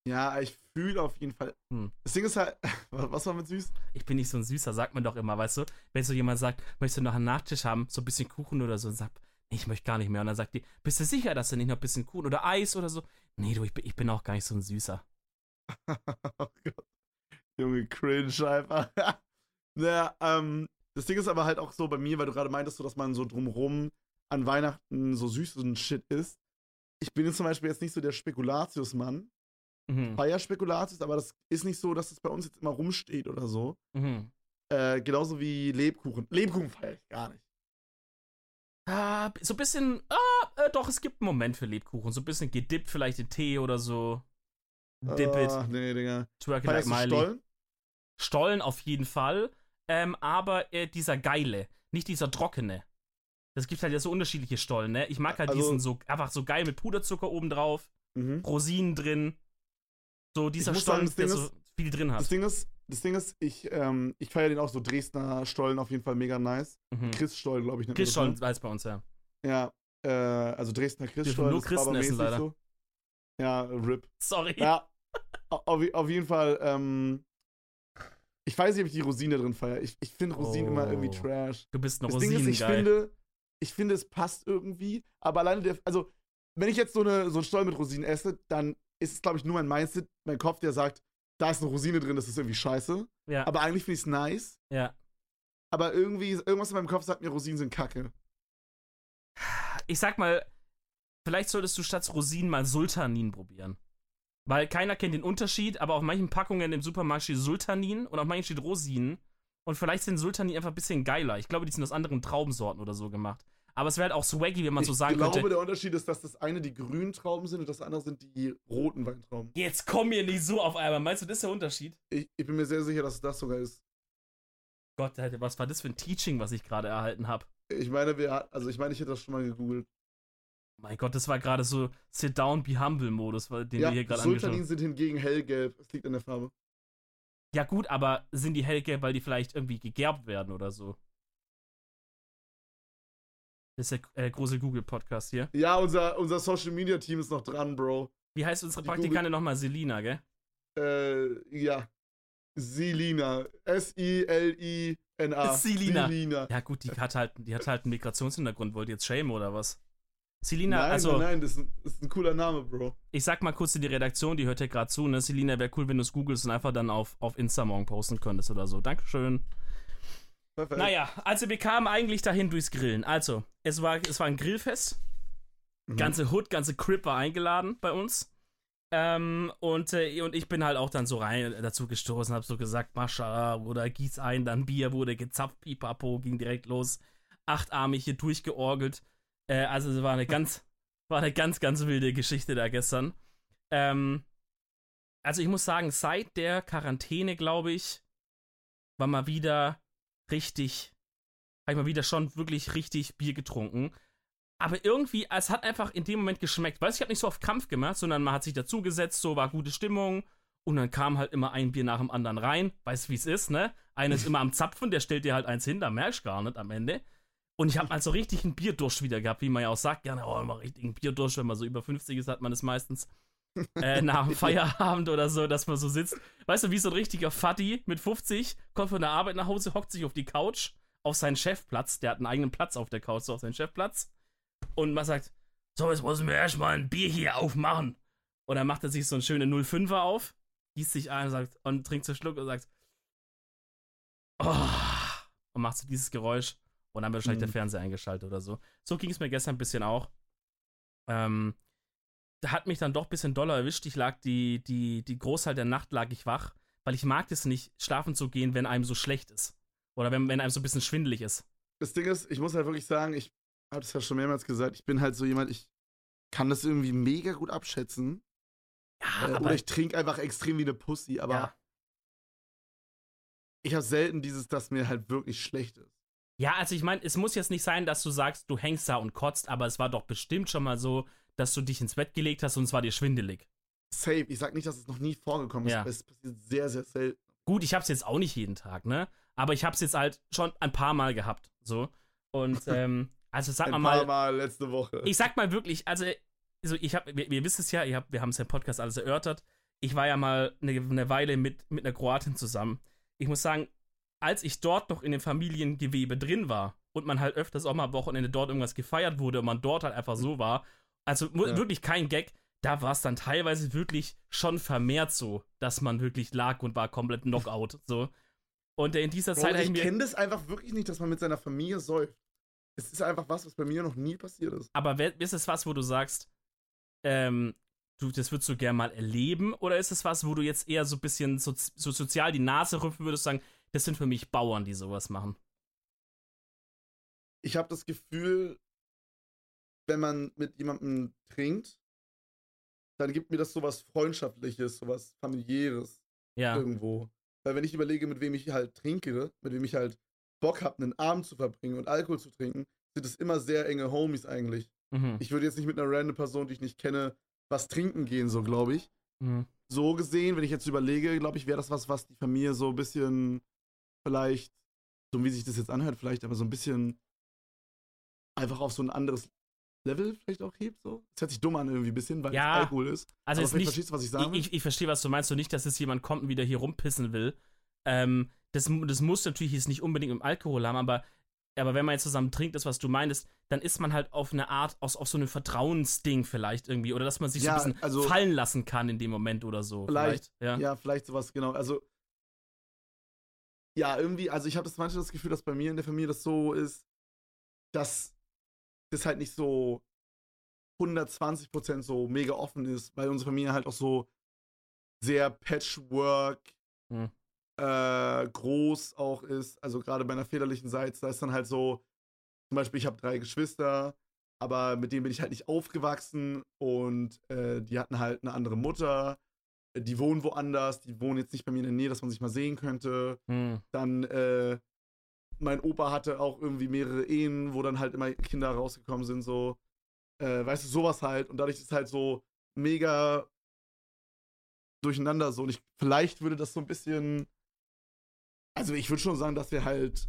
Ja, ich fühle auf jeden Fall. Hm. Das Ding ist halt, was war mit süß? Ich bin nicht so ein Süßer, sagt man doch immer, weißt du? Wenn so jemand sagt, möchtest du noch einen Nachtisch haben, so ein bisschen Kuchen oder so, und sagt, nee, ich möchte gar nicht mehr. Und dann sagt die, bist du sicher, dass du nicht noch ein bisschen Kuchen oder Eis oder so? Nee, du, ich bin, ich bin auch gar nicht so ein Süßer. oh Gott. Junge, cringe einfach. naja, ähm, das Ding ist aber halt auch so bei mir, weil du gerade meintest, so, dass man so drumrum an Weihnachten so süßen Shit isst. Ich bin jetzt zum Beispiel jetzt nicht so der Spekulatius-Mann. Mhm. Feier Spekulatius, aber das ist nicht so, dass es das bei uns jetzt immer rumsteht oder so. Mhm. Äh, genauso wie Lebkuchen. Lebkuchen feiere ich gar nicht. Ah, so ein bisschen, ah, äh, doch, es gibt einen Moment für Lebkuchen. So ein bisschen gedippt, vielleicht in Tee oder so. Dip it. Oh, nee, Digga. Twerk like Miley. Stollen? Stollen auf jeden Fall. Ähm, aber äh, dieser geile, nicht dieser trockene. Das gibt halt ja so unterschiedliche Stollen, ne? Ich mag halt also, diesen so, einfach so geil mit Puderzucker oben drauf, mhm. Rosinen drin. So dieser Stollen, sagen, der so viel drin hat. Das Ding ist, das Ding ist, ich, ähm, ich feiere den auch so Dresdner Stollen auf jeden Fall mega nice. Mhm. Chris Stollen, glaube ich. Chris Stollen weiß bei uns, ja. Ja, äh, also Dresdner Chris Stollen. Nur Christen essen, leider. So. Ja, RIP. Sorry. Ja, auf, auf jeden Fall, ähm, ich weiß nicht, ob ich die Rosine drin feiere. Ich, ich finde Rosinen oh. immer irgendwie oh. trash. Du bist eine Rosine. Das Ding ist, ich finde, ich finde, es passt irgendwie, aber alleine der, also, wenn ich jetzt so, eine, so einen Stollen mit Rosinen esse, dann ist es, glaube ich, nur mein Mindset, mein Kopf, der sagt, da ist eine Rosine drin, das ist irgendwie scheiße. Ja. Aber eigentlich finde ich es nice. Ja. Aber irgendwie, irgendwas in meinem Kopf sagt mir, Rosinen sind kacke. Ich sag mal, vielleicht solltest du statt Rosinen mal Sultanin probieren. Weil keiner kennt den Unterschied, aber auf manchen Packungen im Supermarkt steht Sultanin und auf manchen steht Rosinen. Und vielleicht sind Sultanin einfach ein bisschen geiler. Ich glaube, die sind aus anderen Traubensorten oder so gemacht. Aber es wäre halt auch swaggy, wenn man ich so sagen glaube, könnte. Ich glaube, der Unterschied ist, dass das eine die grünen Trauben sind und das andere sind die roten Weintrauben. Jetzt komm mir nicht so auf einmal. Meinst du, das ist der Unterschied? Ich, ich bin mir sehr sicher, dass es das sogar ist. Gott, was war das für ein Teaching, was ich gerade erhalten habe? Ich meine, wir, also ich meine, ich hätte das schon mal gegoogelt. Mein Gott, das war gerade so Sit Down, Be Humble Modus, den ja, wir hier gerade angeschaut haben. sind hingegen hellgelb. Es liegt an der Farbe. Ja gut, aber sind die hellgelb, weil die vielleicht irgendwie gegerbt werden oder so? Das ist der äh, große Google-Podcast hier. Ja, unser, unser Social-Media-Team ist noch dran, Bro. Wie heißt unsere Praktikantin nochmal? Selina, gell? Äh, ja. Selina. S-I-L-I-N-A. Selina. Ja gut, die hat halt, die hat halt einen Migrationshintergrund. Wollt ihr jetzt shame oder was? Selina, nein, also. Nein, nein, das ist, ein, das ist, ein, cooler Name, Bro. Ich sag mal kurz in die Redaktion, die hört ja gerade zu, ne? Selina, wäre cool, wenn du es googelst und einfach dann auf, auf Insta morgen posten könntest oder so. Dankeschön. Perfekt. Naja, also wir kamen eigentlich dahin durchs Grillen. Also, es war, es war ein Grillfest. Mhm. Ganze Hood, ganze Crip war eingeladen bei uns. Ähm, und, äh, und ich bin halt auch dann so rein dazu gestoßen, hab so gesagt, Mascha, oder gieß ein, dann Bier wurde gezapft, pipapo, ging direkt los. Achtarmig hier durchgeorgelt. Äh, also es war eine ganz, war eine ganz, ganz wilde Geschichte da gestern. Ähm, also ich muss sagen, seit der Quarantäne, glaube ich, war mal wieder richtig, habe ich mal wieder schon wirklich richtig Bier getrunken. Aber irgendwie, es hat einfach in dem Moment geschmeckt. Weißt du, ich habe nicht so auf Kampf gemacht, sondern man hat sich dazugesetzt, so war gute Stimmung. Und dann kam halt immer ein Bier nach dem anderen rein. Weißt du, wie es ist, ne? Einer ist immer am Zapfen, der stellt dir halt eins hin, da merkst du gar nicht am Ende. Und ich habe also richtig einen Bierdurst wieder gehabt, wie man ja auch sagt, gerne, oh, immer richtig einen Bierdurst, wenn man so über 50 ist, hat man es meistens äh, nach dem Feierabend oder so, dass man so sitzt. Weißt du, wie so ein richtiger Fatty mit 50, kommt von der Arbeit nach Hause, hockt sich auf die Couch, auf seinen Chefplatz, der hat einen eigenen Platz auf der Couch, so auf seinen Chefplatz. Und man sagt, so, jetzt müssen wir erstmal ein Bier hier aufmachen. Und dann macht er sich so einen schönen 05er auf, gießt sich ein und, sagt, und trinkt so einen Schluck und sagt, oh, und macht so dieses Geräusch. Und dann wird wahrscheinlich mhm. der Fernseher eingeschaltet oder so. So ging es mir gestern ein bisschen auch. Ähm, hat mich dann doch ein bisschen doller erwischt. Ich lag die, die, die Großteil der Nacht lag ich wach, weil ich mag es nicht, schlafen zu gehen, wenn einem so schlecht ist. Oder wenn, wenn einem so ein bisschen schwindelig ist. Das Ding ist, ich muss halt wirklich sagen, ich habe es ja schon mehrmals gesagt, ich bin halt so jemand, ich kann das irgendwie mega gut abschätzen. Ja, äh, oder ich trinke einfach extrem wie eine Pussy, aber ja. ich habe selten dieses, dass mir halt wirklich schlecht ist. Ja, also ich meine, es muss jetzt nicht sein, dass du sagst, du hängst da und kotzt, aber es war doch bestimmt schon mal so, dass du dich ins Bett gelegt hast und es war dir schwindelig. Safe. Ich sag nicht, dass es noch nie vorgekommen ist, Ja. es passiert sehr, sehr selten. Gut, ich hab's jetzt auch nicht jeden Tag, ne? Aber ich hab's jetzt halt schon ein paar Mal gehabt, so. Und, ähm, also sag Ein mal paar mal, letzte Woche. ich sag mal wirklich, also, also ich hab, wir, wir wisst es ja, habt, wir haben es ja im Podcast alles erörtert. Ich war ja mal eine, eine Weile mit, mit einer Kroatin zusammen. Ich muss sagen, als ich dort noch in dem Familiengewebe drin war und man halt öfters auch mal am Wochenende dort irgendwas gefeiert wurde und man dort halt einfach so war, also Ja. wirklich kein Gag, da war es dann teilweise wirklich schon vermehrt so, dass man wirklich lag und war komplett Knockout, so. Und in dieser Bro, Zeit ich kenne das einfach wirklich nicht, dass man mit seiner Familie säuft. Es ist einfach was, was bei mir noch nie passiert ist. aber ist es was, wo du sagst, ähm, du, das würdest du gerne mal erleben? Oder ist es was, wo du jetzt eher so ein bisschen so, so sozial die Nase rümpfen würdest, sagen, das sind für mich Bauern, die sowas machen? Ich habe das Gefühl, wenn man mit jemandem trinkt, dann gibt mir das sowas Freundschaftliches, sowas Familiäres Ja. irgendwo. Weil wenn ich überlege, mit wem ich halt trinke, mit wem ich halt Bock habe, einen Abend zu verbringen und Alkohol zu trinken, sind es immer sehr enge Homies eigentlich. Mhm. Ich würde jetzt nicht mit einer random Person, die ich nicht kenne, was trinken gehen, so glaube ich. Mhm. So gesehen, wenn ich jetzt überlege, glaube ich, wäre das was, was die Familie so ein bisschen vielleicht, so wie sich das jetzt anhört, vielleicht, aber so ein bisschen einfach auf so ein anderes Level vielleicht auch hebt, so. Das hört sich dumm an irgendwie ein bisschen, weil Ja, es Alkohol ist. Also aber vielleicht nicht, verstehst du, was ich sagen will? ich, ich, ich verstehe, was du meinst, und nicht, dass jetzt jemand kommt und wieder hier rumpissen will. Ähm, das, das muss natürlich jetzt nicht unbedingt im Alkohol haben, aber, aber wenn man jetzt zusammen trinkt, das, was du meintest, dann ist man halt auf eine Art, aus, auf so einem Vertrauensding vielleicht irgendwie, oder dass man sich Ja, so ein bisschen also- fallen lassen kann in dem Moment oder so. Vielleicht, ja. Ja, vielleicht sowas, genau. Also, ja, irgendwie, also ich habe das manchmal das Gefühl, dass bei mir in der Familie das so ist, dass das halt nicht so 120% so mega offen ist, weil unsere Familie halt auch so sehr Patchwork Hm. äh, groß auch ist. Also gerade bei einer väterlichen Seite, da ist dann halt so, zum Beispiel, ich habe drei Geschwister, aber mit denen bin ich halt nicht aufgewachsen und äh, die hatten halt eine andere Mutter. Die wohnen woanders, die wohnen jetzt nicht bei mir in der Nähe, dass man sich mal sehen könnte. Hm. Dann, äh, mein Opa hatte auch irgendwie mehrere Ehen, wo dann halt immer Kinder rausgekommen sind, so. Äh, weißt du, sowas halt. Und dadurch ist halt so mega durcheinander so. Und ich, vielleicht würde das so ein bisschen. Also, ich würde schon sagen, dass wir halt.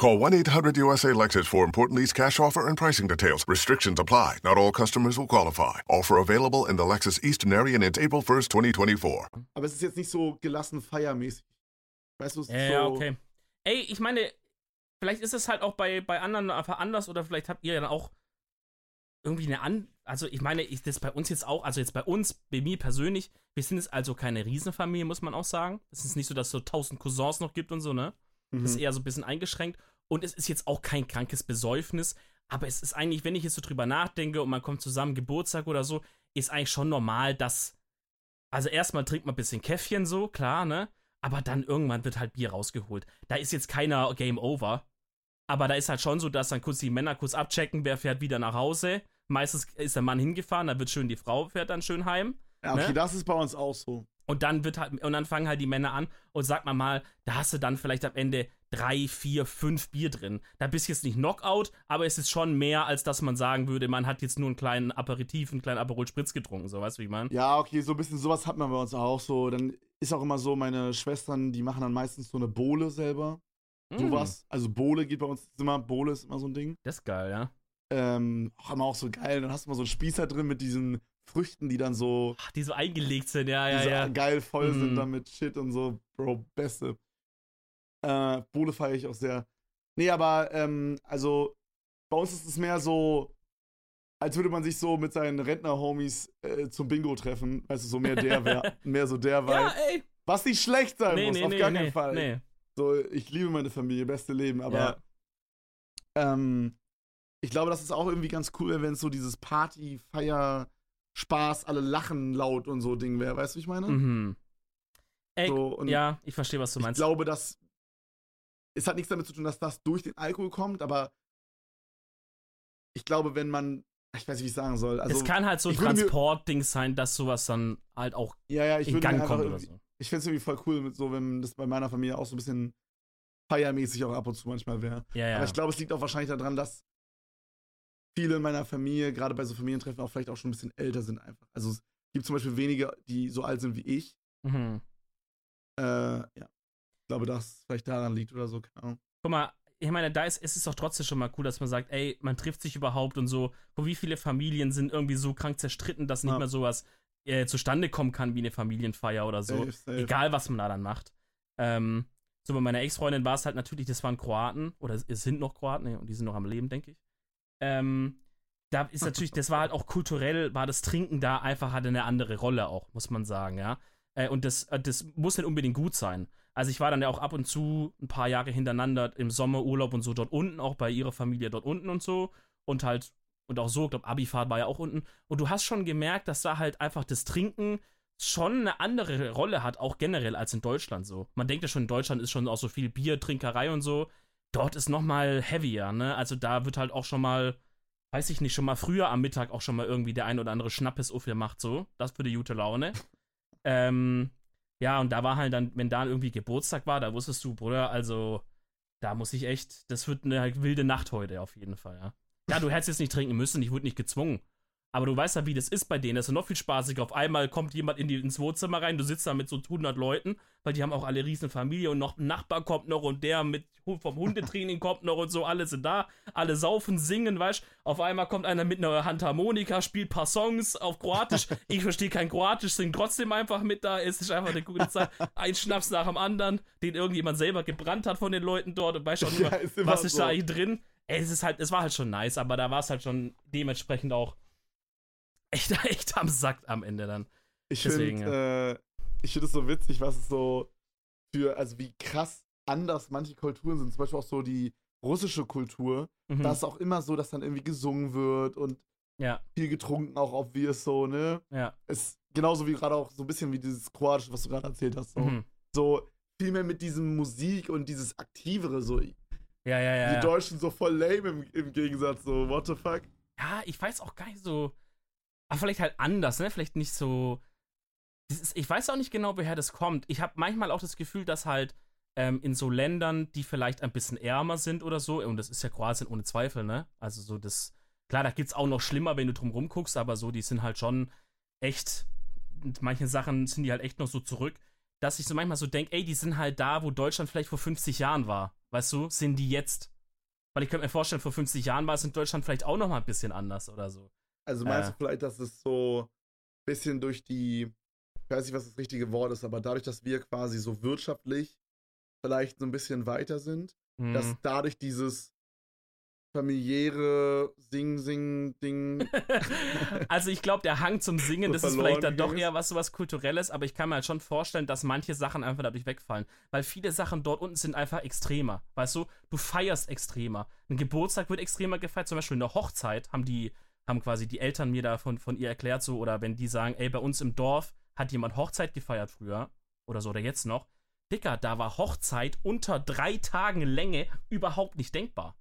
Call 1-800-USA-LEXUS for important lease cash offer and pricing details. Restrictions apply. Not all customers will qualify. Offer available in the Lexus Eastern area and it's April 1st, 2024. Aber es ist jetzt nicht so gelassen feiermäßig. Weißt du, es ist Ja, so. ja, okay. Ey, ich meine, vielleicht ist es halt auch bei, bei anderen einfach anders oder vielleicht habt ihr ja dann auch irgendwie eine an. Also, ich meine, ich, das bei uns jetzt auch, also jetzt bei uns, bei mir persönlich, wir sind jetzt also keine Riesenfamilie, muss man auch sagen. Es ist nicht so, dass es so tausend Cousins noch gibt und so, ne? Mhm. Das ist eher so ein bisschen eingeschränkt. Und es ist jetzt auch kein krankes Besäufnis. Aber es ist eigentlich, wenn ich jetzt so drüber nachdenke und man kommt zusammen, Geburtstag oder so, ist eigentlich schon normal, dass. Also erstmal trinkt man ein bisschen Käffchen so, klar, ne? Aber dann irgendwann wird halt Bier rausgeholt. Da ist jetzt keiner Game Over. Aber da ist halt schon so, dass dann kurz die Männer kurz abchecken, wer fährt wieder nach Hause. Meistens ist der Mann hingefahren, dann wird schön die Frau fährt dann schön heim. Ja, okay, ne? das ist bei uns auch so. Und dann wird halt, und dann fangen halt die Männer an und sag mal mal, da hast du dann vielleicht am Ende drei, vier, fünf Bier drin. Da bist du jetzt nicht Knockout, aber es ist schon mehr, als dass man sagen würde, man hat jetzt nur einen kleinen Aperitif, einen kleinen Aperol Spritz getrunken, so weißt du, wie ich meine? Ja, okay, so ein bisschen sowas hat man bei uns auch so. Dann ist auch immer so, meine Schwestern, die machen dann meistens so eine Bohle selber. Mm, Sowas. Also Bohle geht bei uns immer, Bohle ist immer so ein Ding. Das ist geil, ja. Ähm, auch immer auch so geil. Dann hast du mal so einen Spießer drin mit diesen Früchten, die dann so, Ach, die so eingelegt sind, ja, ja, ja. geil voll sind Mhm. damit Shit und so. Bro, beste. Äh, Bohle feiere ich auch sehr. Nee, aber, ähm, also, bei uns ist es mehr so, als würde man sich so mit seinen Rentner-Homies äh, zum Bingo treffen. Weißt du, so mehr der wär, mehr so der Vibe. Ja, ey. Was nicht schlecht sein Nee, muss, nee, auf nee, gar keinen Fall. nee. So, ich liebe meine Familie, beste Leben, aber Ja. ähm, ich glaube, das ist auch irgendwie ganz cool, wenn es so dieses Party, Feier, Spaß, alle lachen laut und so Ding wäre. Weißt du, wie ich meine? Mhm. Ey, So, ja, ich verstehe, was du ich meinst. glaube, dass es hat nichts damit zu tun, dass das durch den Alkohol kommt, aber ich glaube, wenn man, ich weiß nicht, wie ich sagen soll. Also, es kann halt so ein ich Transportding sein, dass sowas dann halt auch ja, ja, ich in Gang kommt oder so. Ich finde es irgendwie voll cool, mit so, wenn das bei meiner Familie auch so ein bisschen feiermäßig auch ab und zu manchmal wäre. Ja, ja. Aber ich glaube, es liegt auch wahrscheinlich daran, dass viele in meiner Familie, gerade bei so Familientreffen, auch vielleicht auch schon ein bisschen älter sind einfach. Also es gibt zum Beispiel wenige, die so alt sind wie ich. mhm. Äh, ja. Ich glaube, dass es vielleicht daran liegt oder so. Keine Ahnung. Guck mal, ich meine, da ist, ist es doch trotzdem schon mal cool, dass man sagt, ey, man trifft sich überhaupt und so. Guck, wie viele Familien sind irgendwie so krank zerstritten, dass nicht Ja. mehr sowas äh, zustande kommen kann wie eine Familienfeier oder so. Safe, safe. Egal, was man da dann macht. Ähm, so bei meiner Ex-Freundin war es halt natürlich, das waren Kroaten oder es es sind noch Kroaten nee, und die sind noch am Leben, denke ich. Ähm, da ist natürlich, das war halt auch kulturell, war das Trinken da einfach hatte eine andere Rolle auch, muss man sagen, ja. Äh, und das, äh, das muss nicht unbedingt gut sein. Also ich war dann ja auch ab und zu ein paar Jahre hintereinander im Sommerurlaub und so dort unten, auch bei ihrer Familie dort unten und so. Und halt, und auch so, ich glaube, Abifahrt war ja auch unten. Und du hast schon gemerkt, dass da halt einfach das Trinken schon eine andere Rolle hat, auch generell als in Deutschland so. Man denkt ja schon, in Deutschland ist schon auch so viel Bier, Trinkerei und so. Dort ist noch mal heavier, ne? Also da wird halt auch schon mal, weiß ich nicht, schon mal früher am Mittag auch schon mal irgendwie der ein oder andere Schnappes aufgemacht, so. Das für die gute Laune. ähm, ja, und da war halt dann, wenn da irgendwie Geburtstag war, da wusstest du, Bruder, also da muss ich echt, das wird eine halt wilde Nacht heute auf jeden Fall, ja. Ja, du hättest jetzt nicht trinken müssen, ich wurde nicht gezwungen. Aber du weißt ja, wie das ist bei denen. Das ist ja noch viel spaßiger. Auf einmal kommt jemand in die, ins Wohnzimmer rein, du sitzt da mit so 100 Leuten, weil die haben auch alle riesen Familie und noch ein Nachbar kommt noch und der mit vom Hundetraining kommt noch und so, alle sind da, alle saufen, singen, weißt Auf einmal kommt einer mit einer Handharmonika, spielt paar Songs auf Kroatisch. Ich verstehe kein Kroatisch, singt trotzdem einfach mit da. Es ist einfach eine gute Zeit. Ein Schnaps nach dem anderen, den irgendjemand selber gebrannt hat von den Leuten dort und weißt auch nicht Ja, ist was ist so. da eigentlich drin. Es ist halt, es war halt schon nice, aber da war es halt schon dementsprechend auch echt, echt am Sack am Ende dann. Ich Deswegen, finde äh, ich finde es so witzig, was es so für, also wie krass anders manche Kulturen sind. Zum Beispiel auch so die russische Kultur. Mhm. Da ist auch immer so, dass dann irgendwie gesungen wird und ja, viel getrunken, auch auf wir so, ne? ja. Es, genauso wie gerade auch so ein bisschen wie dieses Kroatische, was du gerade erzählt hast. So. Mhm. so viel mehr mit diesem Musik und dieses Aktivere, so. Die Ja, ja, ja. ja. Deutschen so voll lame im, im Gegensatz, so, what the fuck? ja, ich weiß auch gar nicht so. Aber vielleicht halt anders, ne? Vielleicht nicht so. Ist, ich weiß auch nicht genau, woher das kommt. Ich habe manchmal auch das Gefühl, dass halt ähm, in so Ländern, die vielleicht ein bisschen ärmer sind oder so, und das ist ja Kroatien ohne Zweifel, ne? Also so das. Klar, da gibt's auch noch schlimmer, wenn du drum rumguckst, aber so, die sind halt schon echt. mit Manchen Sachen sind die halt echt noch so zurück, dass ich so manchmal so denke, ey, die sind halt da, wo Deutschland vielleicht vor 50 Jahren war. Weißt du, sind die jetzt? Weil ich könnte mir vorstellen, vor 50 Jahren war es in Deutschland vielleicht auch noch mal ein bisschen anders oder so. Also meinst Äh. du vielleicht, dass es so ein bisschen durch die, ich weiß nicht, was das richtige Wort ist, aber dadurch, dass wir quasi so wirtschaftlich vielleicht so ein bisschen weiter sind, Mhm. dass dadurch dieses familiäre Sing-Sing-Ding. also ich glaube, der Hang zum Singen, So das ist vielleicht dann doch eher was sowas Kulturelles, aber ich kann mir halt schon vorstellen, dass manche Sachen einfach dadurch wegfallen. Weil viele Sachen dort unten sind einfach extremer. Weißt du, du feierst extremer. Ein Geburtstag wird extremer gefeiert, zum Beispiel eine Hochzeit haben die, haben quasi die Eltern mir da von, ihr erklärt, so, oder wenn die sagen, ey, bei uns im Dorf hat jemand Hochzeit gefeiert früher, oder so, oder jetzt noch. Dicker, da war Hochzeit unter drei Tagen Länge überhaupt nicht denkbar.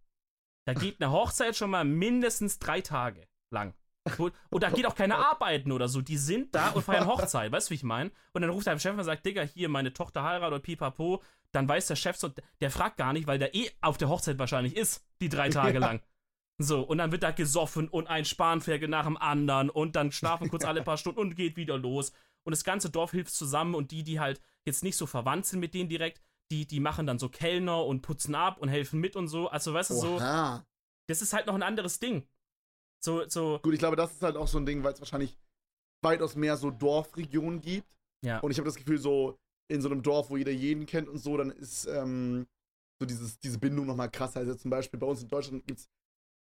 Da geht eine Hochzeit schon mal mindestens drei Tage lang. Und da geht auch keine Arbeiten oder so. Die sind da und feiern Hochzeit. Weißt du, wie ich meine? Und dann ruft der Chef und sagt, Digga, hier, meine Tochter heiratet oder pipapo. Dann weiß der Chef so, der fragt gar nicht, weil der eh auf der Hochzeit wahrscheinlich ist, die drei Tage lang. So, und dann wird da gesoffen und ein Spanferkel nach dem anderen und dann schlafen kurz alle paar Stunden und geht wieder los. Und das ganze Dorf hilft zusammen und die, die halt jetzt nicht so verwandt sind mit denen direkt, die, die machen dann so Kellner und putzen ab und helfen mit und so. Also, weißt du, so, Oha. das ist halt noch ein anderes Ding. So, so, Gut, ich glaube, das ist halt auch so ein Ding, weil es wahrscheinlich weitaus mehr so Dorfregionen gibt. ja. Und ich habe das Gefühl, so in so einem Dorf, wo jeder jeden kennt und so, dann ist ähm, so dieses, diese Bindung nochmal krasser. Also zum Beispiel bei uns in Deutschland gibt es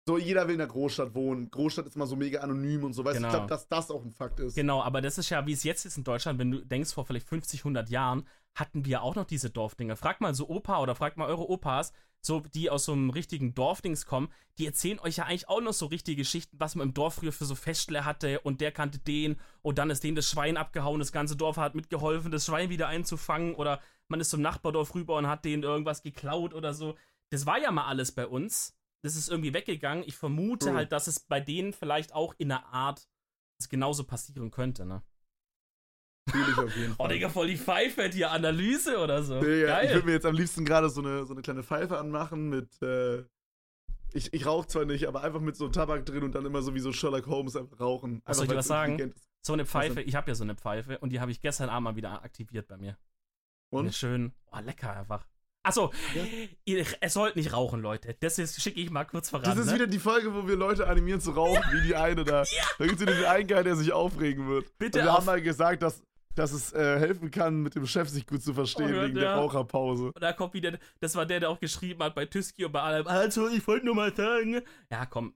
so, jeder will in der Großstadt wohnen. Großstadt ist immer so mega anonym und so. Weißt Genau. ich glaube, dass das auch ein Fakt ist. Genau, aber das ist ja, wie es jetzt ist in Deutschland, wenn du denkst, vor vielleicht 50, 100 Jahren hatten wir auch noch diese Dorfdinger. Frag mal so Opa oder frag mal eure Opas, so die aus so einem richtigen Dorfdings kommen, die erzählen euch ja eigentlich auch noch so richtige Geschichten, was man im Dorf früher für so Festle hatte und der kannte den und dann ist dem das Schwein abgehauen, das ganze Dorf hat mitgeholfen, das Schwein wieder einzufangen oder man ist zum Nachbardorf rüber und hat denen irgendwas geklaut oder so. Das war ja mal alles bei uns. Das ist irgendwie weggegangen. Ich vermute True. halt, dass es bei denen vielleicht auch in einer Art genauso passieren könnte, ne? Fühl ich auf jeden Oh, Fall. Digga, voll die Pfeife hier, Analyse oder so. Digga, ich Geil. würde mir jetzt am liebsten gerade so eine, so eine kleine Pfeife anmachen mit, äh, ich, ich rauche zwar nicht, aber einfach mit so Tabak drin und dann immer so wie so Sherlock Holmes einfach rauchen. Was soll ich Einfach, dir was sagen? So eine Pfeife, ich habe ja so eine Pfeife und die habe ich gestern Abend mal wieder aktiviert bei mir. Und? schön, oh, lecker einfach. Achso, ihr, es sollt nicht rauchen, Leute. Das schicke ich mal kurz voran. Das ist ne? wieder die Folge, wo wir Leute animieren zu rauchen, wie die eine da. Da gibt es wieder den einen Guy, der sich aufregen wird. Bitte und wir auf- haben mal gesagt, dass, dass es äh, helfen kann, mit dem Chef sich gut zu verstehen, Oh wegen ja. der Raucherpause. Und da kommt wieder, das war der, der auch geschrieben hat bei Tüski und bei allem. Also, ich wollte nur mal sagen. Ja, komm.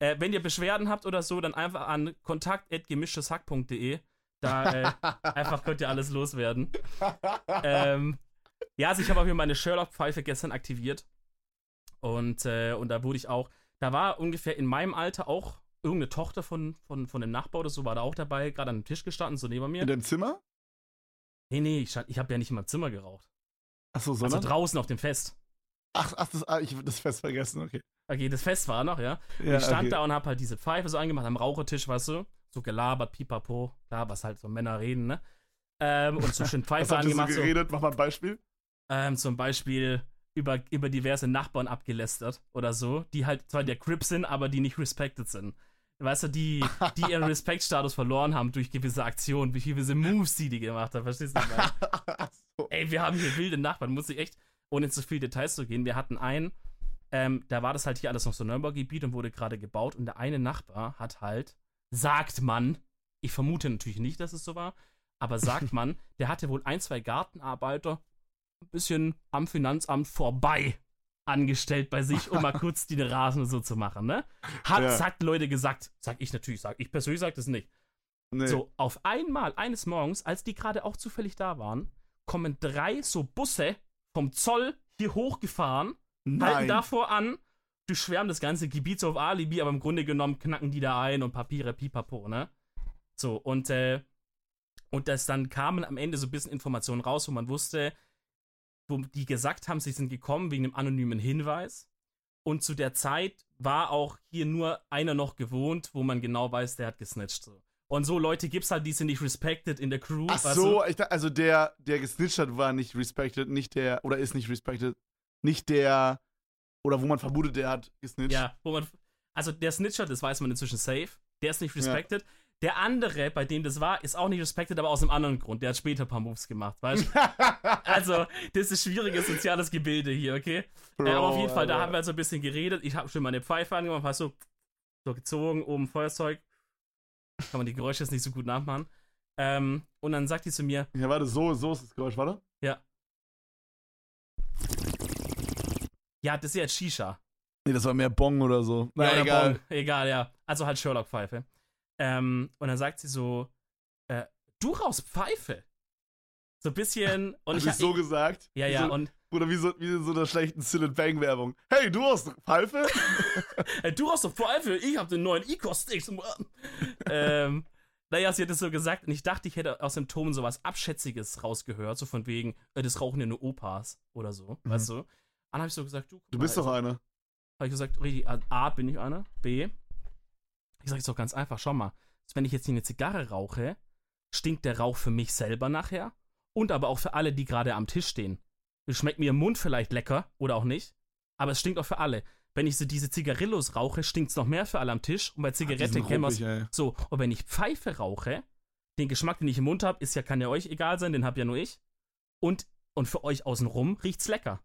Äh, wenn ihr Beschwerden habt oder so, dann einfach an kontakt.gemischeshack.de. Da äh, einfach könnt ihr alles loswerden. ähm, ja, also ich habe auch hier meine Sherlock-Pfeife gestern aktiviert. Und, äh, und da wurde ich auch, da war ungefähr in meinem Alter auch irgendeine Tochter von, von, von dem Nachbar oder so, war da auch dabei, gerade an dem Tisch gestanden, so neben mir. In deinem Zimmer? Nee, nee, ich, ich habe ja nicht in meinem Zimmer geraucht. Achso, Also sondern? draußen auf dem Fest. ach, ach, das, ah, ich hab das fest vergessen, okay. Okay, das Fest war noch, ja. Ja, ich stand okay. da und hab halt diese Pfeife so angemacht am Rauchertisch, weißt du? So gelabert, pipapo. Klar, was halt so Männer reden, ne? Ähm, und so schön Was Pfeife habt ihr so angemacht. So, geredet? Mach mal ein Beispiel. Ähm, zum Beispiel über, über diverse Nachbarn abgelästert oder so, die halt zwar der Crip sind, aber die nicht respected sind. Weißt du, die, die ihren Respektstatus verloren haben durch gewisse Aktionen, durch gewisse Moves, die die gemacht haben. Verstehst du? so. Ey, wir haben hier wilde Nachbarn, muss ich echt, ohne zu viel Details zu gehen, wir hatten einen, ähm, da war das halt hier alles noch so Neubaugebiet und wurde gerade gebaut und der eine Nachbar hat halt, sagt man, ich vermute natürlich nicht, dass es so war, aber sagt man, der hatte wohl ein, zwei Gartenarbeiter ein bisschen am Finanzamt vorbei angestellt bei sich, um mal kurz die Rasen so zu machen, ne? Hat, Ja. sagt Leute gesagt, sag ich natürlich, sag ich persönlich sag das nicht. Nee. So, auf einmal, eines Morgens, als die gerade auch zufällig da waren, kommen drei so Busse vom Zoll hier hochgefahren, halten Nein. davor an, durchschwärmen das ganze Gebiet so auf Alibi, aber im Grunde genommen knacken die da ein und Papiere, pipapo, ne? So, und, äh, und das dann kamen am Ende so ein bisschen Informationen raus, wo man wusste, wo die gesagt haben, sie sind gekommen wegen einem anonymen Hinweis. Und zu der Zeit war auch hier nur einer noch gewohnt, wo man genau weiß, der hat gesnitcht. So. Und so Leute gibt's halt, die sind nicht respected in der Crew. Ach so, ich dachte, also der, der gesnitcht hat, war nicht respected, nicht der, oder ist nicht respected, nicht der, oder wo man vermutet, der hat gesnitcht. Ja, wo man. Also der Snitcher, das weiß man inzwischen safe. Der ist nicht respected. Der andere, bei dem das war, ist auch nicht respected, aber aus einem anderen Grund. Der hat später ein paar Moves gemacht, weißt du? also, das ist schwieriges soziales Gebilde hier, okay? Bro, äh, aber auf jeden Fall, da Alter. haben wir halt so ein bisschen geredet. Ich habe schon meine Pfeife angemacht, hast so, so gezogen, oben Feuerzeug. Kann man die Geräusche jetzt nicht so gut nachmachen. Ähm, und dann sagt die zu mir, Ja, warte, so, so ist das Geräusch, warte. ja. Ja, das ist ja jetzt Shisha. Nee, das war mehr Bong oder so. Na, ja, egal. Bong. Egal, ja. Also halt Sherlock-Pfeife. Ähm, und dann sagt sie so, äh, du rauchst Pfeife. So ein bisschen. Und Hab ich, ich so gesagt? Ja, ja, so, und Oder wie so, wie in so einer schlechten Silent Bang Werbung. Hey, du hast Pfeife? äh, du rauchst doch Pfeife, ich hab den neuen Ecos-Sticks. ähm, naja, sie hat es so gesagt und ich dachte, ich hätte aus dem Ton sowas Abschätziges rausgehört, so von wegen, äh, das rauchen ja nur Opas oder so, Mhm. weißt du? Dann habe ich so gesagt, du, Du bist mal, doch also, einer. Habe ich gesagt, richtig, A, bin ich einer, B, ich sage es doch ganz einfach, schau mal, wenn ich jetzt hier eine Zigarre rauche, stinkt der Rauch für mich selber nachher und aber auch für alle, die gerade am Tisch stehen. Es schmeckt mir im Mund vielleicht lecker oder auch nicht, aber es stinkt auch für alle. Wenn ich so diese Zigarillos rauche, stinkt es noch mehr für alle am Tisch und bei Zigarette wir's- ey. So, und wenn ich Pfeife rauche, den Geschmack, den ich im Mund habe, ist ja, kann ja euch egal sein, den hab ja nur ich. Und, und für euch außenrum riecht's lecker.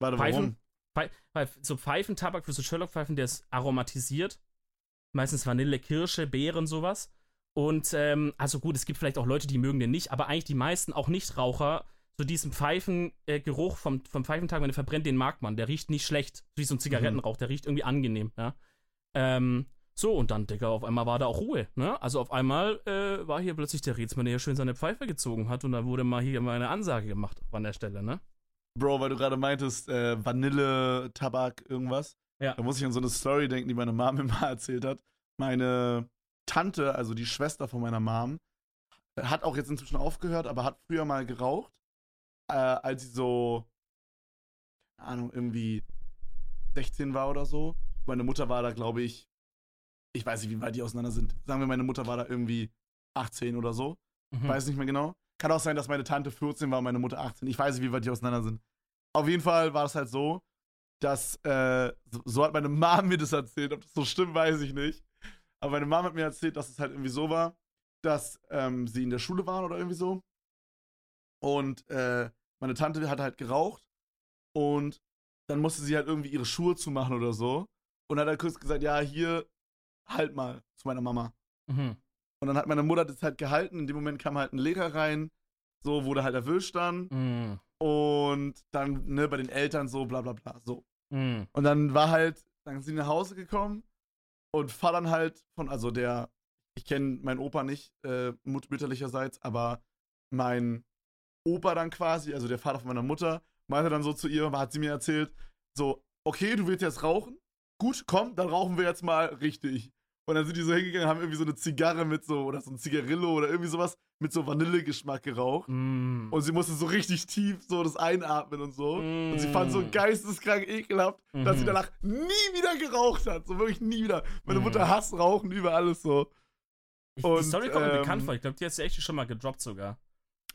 Warte, Pfeifen? warum? Pfei- Weil so Pfeifentabak für so Sherlock-Pfeifen, der ist aromatisiert. Meistens Vanille, Kirsche, Beeren, sowas. Und, ähm, also gut, es gibt vielleicht auch Leute, die mögen den nicht, aber eigentlich die meisten, auch Nichtraucher, so diesen Pfeifengeruch vom, vom Pfeifentag, wenn er verbrennt, den mag man. Der riecht nicht schlecht. Wie so ein Zigarettenrauch, der riecht irgendwie angenehm, ja. Ähm, so, und dann, Digga, auf einmal war da auch Ruhe, ne? Also auf einmal äh, war hier plötzlich der Rätsmann, der hier schön seine Pfeife gezogen hat und da wurde mal hier mal eine Ansage gemacht an der Stelle, ne? Bro, weil du gerade meintest, äh, Vanille, Tabak, irgendwas. Ja. Da muss ich an so eine Story denken, die meine Mom mir mal erzählt hat. Meine Tante, also die Schwester von meiner Mom, hat auch jetzt inzwischen aufgehört, aber hat früher mal geraucht, äh, als sie so, keine Ahnung, irgendwie 16 war oder so. Meine Mutter war da, glaube ich, ich weiß nicht, wie weit die auseinander sind. Sagen wir, meine Mutter war da irgendwie 18 oder so. Mhm. Weiß nicht mehr genau. Kann auch sein, dass meine Tante 14 war und meine Mutter 18. Ich weiß nicht, wie weit die auseinander sind. Auf jeden Fall war es halt so, dass, äh, so, so hat meine Mom mir das erzählt. Ob das so stimmt, weiß ich nicht. Aber meine Mom hat mir erzählt, dass es halt irgendwie so war, dass ähm, sie in der Schule waren oder irgendwie so. Und äh, meine Tante hat halt geraucht und dann musste sie halt irgendwie ihre Schuhe zumachen oder so. Und hat halt kurz gesagt, ja, hier, halt mal zu meiner Mama. Mhm. Und dann hat meine Mutter das halt gehalten. In dem Moment kam halt ein Lehrer rein, so wurde halt erwischt dann. Mhm. Und dann, ne, bei den Eltern so, bla bla bla. So. Mhm. Und dann war halt, dann sind die nach Hause gekommen und fahr dann halt von, also der, ich kenne meinen Opa nicht, äh, mütterlicherseits, aber mein Opa dann quasi, also der Vater von meiner Mutter, meinte dann so zu ihr, hat sie mir erzählt, so, okay, du willst jetzt rauchen? Gut, komm, dann rauchen wir jetzt mal richtig. Und dann sind die so hingegangen, haben irgendwie so eine Zigarre mit so, oder so ein Zigarillo oder irgendwie sowas mit so Vanillegeschmack geraucht. Mhm. Und sie musste so richtig tief so das einatmen und so. Und sie fand so Mm. geisteskrank ekelhaft, dass sie Mhm. danach nie wieder geraucht hat. So wirklich nie wieder. Meine Mhm. Mutter hasst Rauchen über alles so. Ich, und, die Story kommt mir ähm, bekannt vor. Ich glaube, die hat sie echt schon mal gedroppt sogar.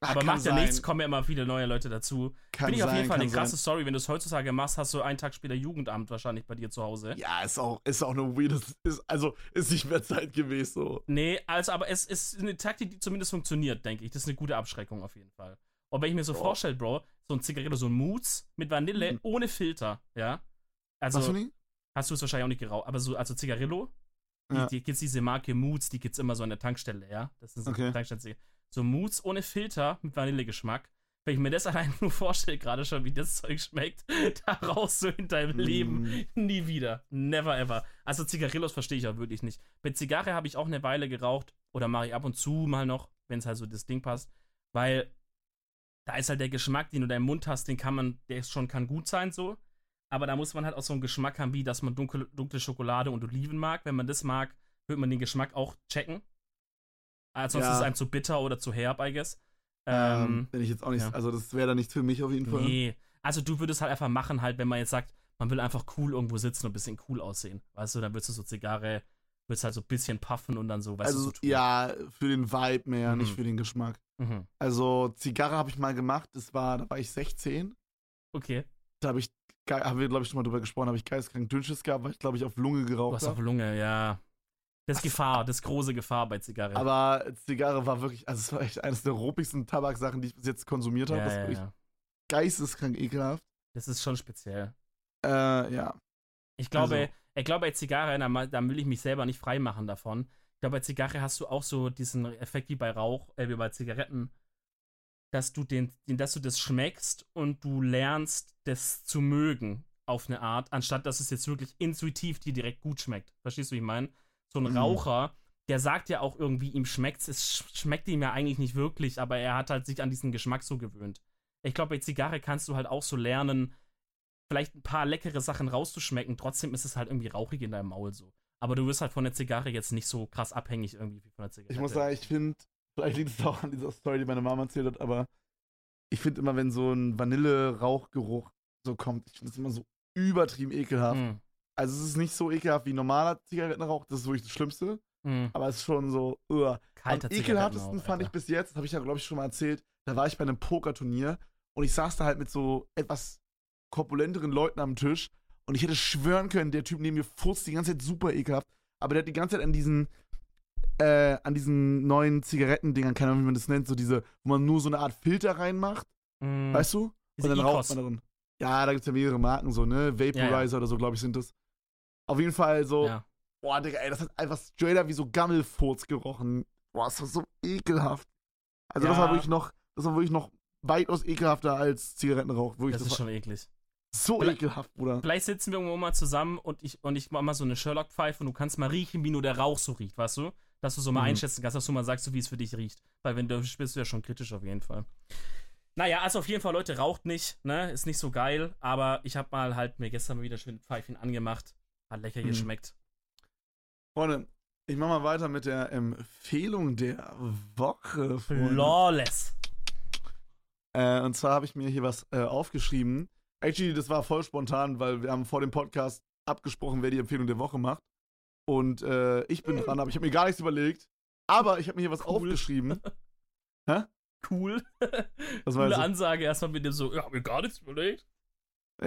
Ach, Aber macht ja sein. nichts, kommen ja immer wieder neue Leute dazu. Kann Finde ich auf jeden Fall eine krasse sein. Story. Wenn du es heutzutage machst, hast du einen Tag später Jugendamt wahrscheinlich bei dir zu Hause. Ja, ist auch, ist auch eine weirde, ist, also ist nicht mehr zeitgemäß so. Nee, also, aber es ist eine Taktik, die zumindest funktioniert, denke ich. Das ist eine gute Abschreckung auf jeden Fall. Und wenn ich mir so vorstelle, Bro, so ein Zigaretto, so ein Moods mit Vanille Mhm. ohne Filter, ja. Also, Was für nie? hast du es wahrscheinlich auch nicht geraucht, aber so, also Zigarillo, die, Ja. die gibt's diese Marke Moods, die gibt's immer so an der Tankstelle, ja. Das ist Okay. Tankstelle. So Moods ohne Filter mit Vanillegeschmack. Wenn ich mir das allein nur vorstelle, gerade schon, wie das Zeug schmeckt, da raus so in deinem Leben. Mm. Nie wieder. Never ever. Also Zigarillos verstehe ich auch wirklich nicht. Bei Zigarre habe ich auch eine Weile geraucht. Oder mache ich ab und zu mal noch, wenn es halt so das Ding passt. Weil da ist halt der Geschmack, den du da im Mund hast, den kann man, der ist schon, kann gut sein so. Aber da muss man halt auch so einen Geschmack haben, wie dass man dunkle, dunkle Schokolade und Oliven mag. Wenn man das mag, wird man den Geschmack auch checken. Also sonst Ja. ist es einem zu bitter oder zu herb, I guess. Ähm, Ähm, bin ich jetzt auch nicht, ja. also das wäre dann nichts für mich auf jeden Fall. Nee. Also du würdest halt einfach machen, halt, wenn man jetzt sagt, man will einfach cool irgendwo sitzen und ein bisschen cool aussehen. Weißt du, dann würdest du so Zigarre, würdest halt so ein bisschen puffen und dann so, weißt du, also so tun. ja, für den Vibe mehr, nicht Mhm. für den Geschmack. Mhm. Also Zigarre habe ich mal gemacht, das war, da war ich 16. Okay. Da habe ich, haben wir glaube ich schon mal drüber gesprochen, habe ich geisteskrank Dünnschiss gehabt, weil ich glaube ich auf Lunge Du geraucht hast auf habe. Lunge, ja. Das ist Gefahr, das ist große Gefahr bei Zigarre. Aber Zigarre war wirklich, also es war echt eines der ruppigsten Tabaksachen, die ich bis jetzt konsumiert habe. ja, das ja, wirklich ja. geisteskrank ekelhaft. Das ist schon speziell. Äh, ja. Ich glaube, Also- ich glaube, bei Zigarre, da, da will ich mich selber nicht freimachen davon. Ich glaube, bei Zigarre hast du auch so diesen Effekt wie bei Rauch, äh, wie bei Zigaretten, dass du den, den, dass du das schmeckst und du lernst, das zu mögen auf eine Art, anstatt dass es jetzt wirklich intuitiv dir direkt gut schmeckt. Verstehst du, wie ich meine? So ein Mhm. Raucher, der sagt ja auch irgendwie, ihm schmeckt's, es sch- schmeckt ihm ja eigentlich nicht wirklich, aber er hat halt sich an diesen Geschmack so gewöhnt. Ich glaube, bei Zigarre kannst du halt auch so lernen, vielleicht ein paar leckere Sachen rauszuschmecken, trotzdem ist es halt irgendwie rauchig in deinem Maul so. Aber du wirst halt von der Zigarre jetzt nicht so krass abhängig irgendwie wie von der Zigarette. Ich muss sagen, ich finde, vielleicht liegt es auch an dieser Story, die meine Mama erzählt hat, aber ich finde immer, wenn so ein Vanille-Rauchgeruch so kommt, ich finde es immer so übertrieben ekelhaft. Mm, Also es ist nicht so ekelhaft wie normaler Zigarettenrauch, das ist wirklich das Schlimmste, mm. aber es ist schon so, uah. Kalter Am ekelhaftesten fand ich bis jetzt, das habe ich ja, glaube ich, schon mal erzählt, da war ich bei einem Pokerturnier und ich saß da halt mit so etwas korpulenteren Leuten am Tisch und ich hätte schwören können, der Typ neben mir furzt die ganze Zeit super ekelhaft, aber der hat die ganze Zeit an diesen, äh, an diesen neuen Zigarettendingern, keine Ahnung, wie man das nennt, so diese, wo man nur so eine Art Filter reinmacht, Mm. weißt du? Diese und dann Icos. raucht man darin. Ja, da gibt es ja mehrere Marken, so, ne? Vaporizer Ja, ja. oder so, glaube ich, sind das. Auf jeden Fall so, Ja. boah, Digga, ey, das hat einfach straight up wie so Gammelfurz gerochen. Boah, das war so ekelhaft. Also das Ja. war wirklich noch, das war wirklich noch weitaus ekelhafter als Zigarettenrauch. Das das, ist war schon eklig. so Vielleicht- ekelhaft, Bruder. Vielleicht sitzen wir irgendwo mal zusammen und ich, und ich mach mal so eine Sherlock-Pfeife und du kannst mal riechen, wie nur der Rauch so riecht, weißt du? Dass du so mal Mhm. einschätzen kannst, dass du mal sagst, so wie es für dich riecht. Weil wenn du bist du ja schon kritisch auf jeden Fall. Naja, also auf jeden Fall, Leute, raucht nicht, ne? Ist nicht so geil, aber ich habe mal halt mir gestern mal wieder schön Pfeifchen angemacht. Hat lecker Mhm. geschmeckt. Freunde, ich mach mal weiter mit der Empfehlung der Woche. Freunde. Flawless. Äh, und zwar habe ich mir hier was äh, aufgeschrieben. Actually, das war voll spontan, weil wir haben vor dem Podcast abgesprochen, wer die Empfehlung der Woche macht. Und äh, ich bin dran, aber ich habe mir gar nichts überlegt. Aber ich habe mir hier was Cool. aufgeschrieben. Cool. Was war Coole das? Ansage erstmal mit dem so, ja, hab mir gar nichts überlegt.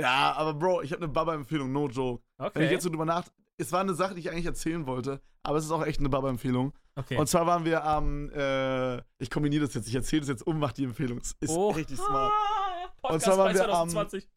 Ja, aber Bro, ich habe eine Baba-Empfehlung, no joke. Wenn ich Okay. jetzt so drüber nach. Es war eine Sache, die ich eigentlich erzählen wollte, aber es ist auch echt eine Baba-Empfehlung. okay. Und zwar waren wir am. Äh, ich kombiniere das jetzt, ich erzähle das jetzt um, mach die Empfehlung. Es ist Oh. richtig smart. Ah, Und Podcast zwar waren wir am- 2020.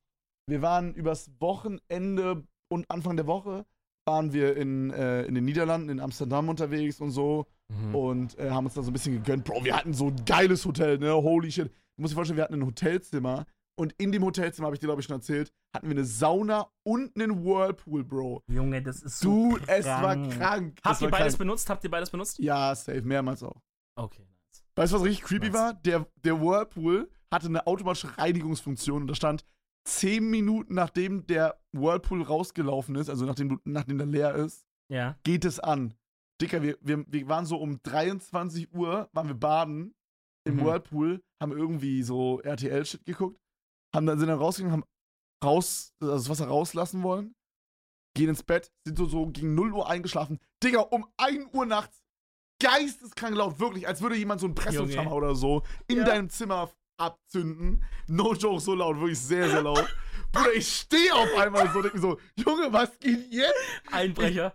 Wir waren übers Wochenende und Anfang der Woche waren wir in, äh, in den Niederlanden, in Amsterdam unterwegs und so Mhm. und äh, haben uns da so ein bisschen gegönnt. Bro, wir hatten so ein geiles Hotel, ne? Holy shit. Du musst dir vorstellen, wir hatten ein Hotelzimmer und in dem Hotelzimmer, habe ich dir glaube ich schon erzählt, hatten wir eine Sauna und einen Whirlpool, Bro. Junge, das ist so Dude, es war krank. Habt ihr beides krank. benutzt? Habt ihr beides benutzt? Ja, safe, mehrmals auch. Okay, nice. Weißt du, was richtig creepy Nice. war? Der, der Whirlpool hatte eine automatische Reinigungsfunktion und da stand 10 Minuten nachdem der Whirlpool rausgelaufen ist, also nachdem, du, nachdem der leer ist, Ja. geht es an. Dicker, wir, wir, wir waren so um 23 Uhr, waren wir baden im Mhm. Whirlpool, haben irgendwie so RTL-Shit geguckt, haben dann, sind dann rausgegangen, haben raus, also das Wasser rauslassen wollen, gehen ins Bett, sind so, so gegen 0 Uhr eingeschlafen. Digga, um 1 Uhr nachts, geisteskrank laut, wirklich, als würde jemand so einen Presslufthammer oder so in Ja. deinem Zimmer abzünden. No joke, so laut, wirklich sehr, sehr laut. Bruder, ich stehe auf einmal so, denk mir so, Junge, was geht jetzt? Einbrecher.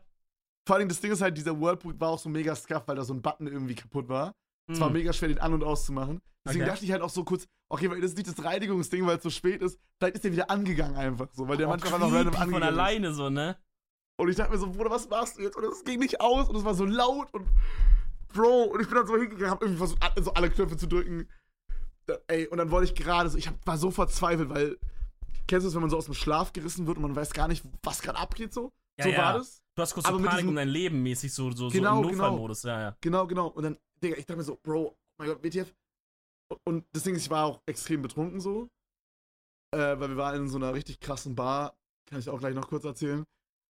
Vor allem das Ding ist halt, dieser Whirlpool war auch so mega scuff, weil da so ein Button irgendwie kaputt war. Es war Mhm. mega schwer, den an- und auszumachen. Deswegen Okay. dachte ich halt auch so kurz, okay, weil das ist nicht das Reinigungsding, weil es so spät ist. Vielleicht ist der wieder angegangen einfach so, weil der Oh, manchmal einfach random creepy von angegangen ist. alleine so, ne? Und ich dachte mir so, Bruder, was machst du jetzt? Und es ging nicht aus und es war so laut und Bro, und ich bin dann so hingegangen, hab irgendwie versucht, so alle Knöpfe zu drücken. Ey, und dann wollte ich gerade so, ich hab, war so verzweifelt, weil, kennst du es, wenn man so aus dem Schlaf gerissen wird und man weiß gar nicht, was gerade abgeht so? Ja, so ja. war das? Du hast kurz Aber so Panik diesem- um dein Leben mäßig, so, so, Genau, so im genau. Notfallmodus, ja, ja. Genau, genau. Und dann, Digga, ich dachte mir so, Bro, oh mein Gott, WTF. Und das Ding ist, ich war auch extrem betrunken so. Äh, weil wir waren in so einer richtig krassen Bar. Kann ich auch gleich noch kurz erzählen.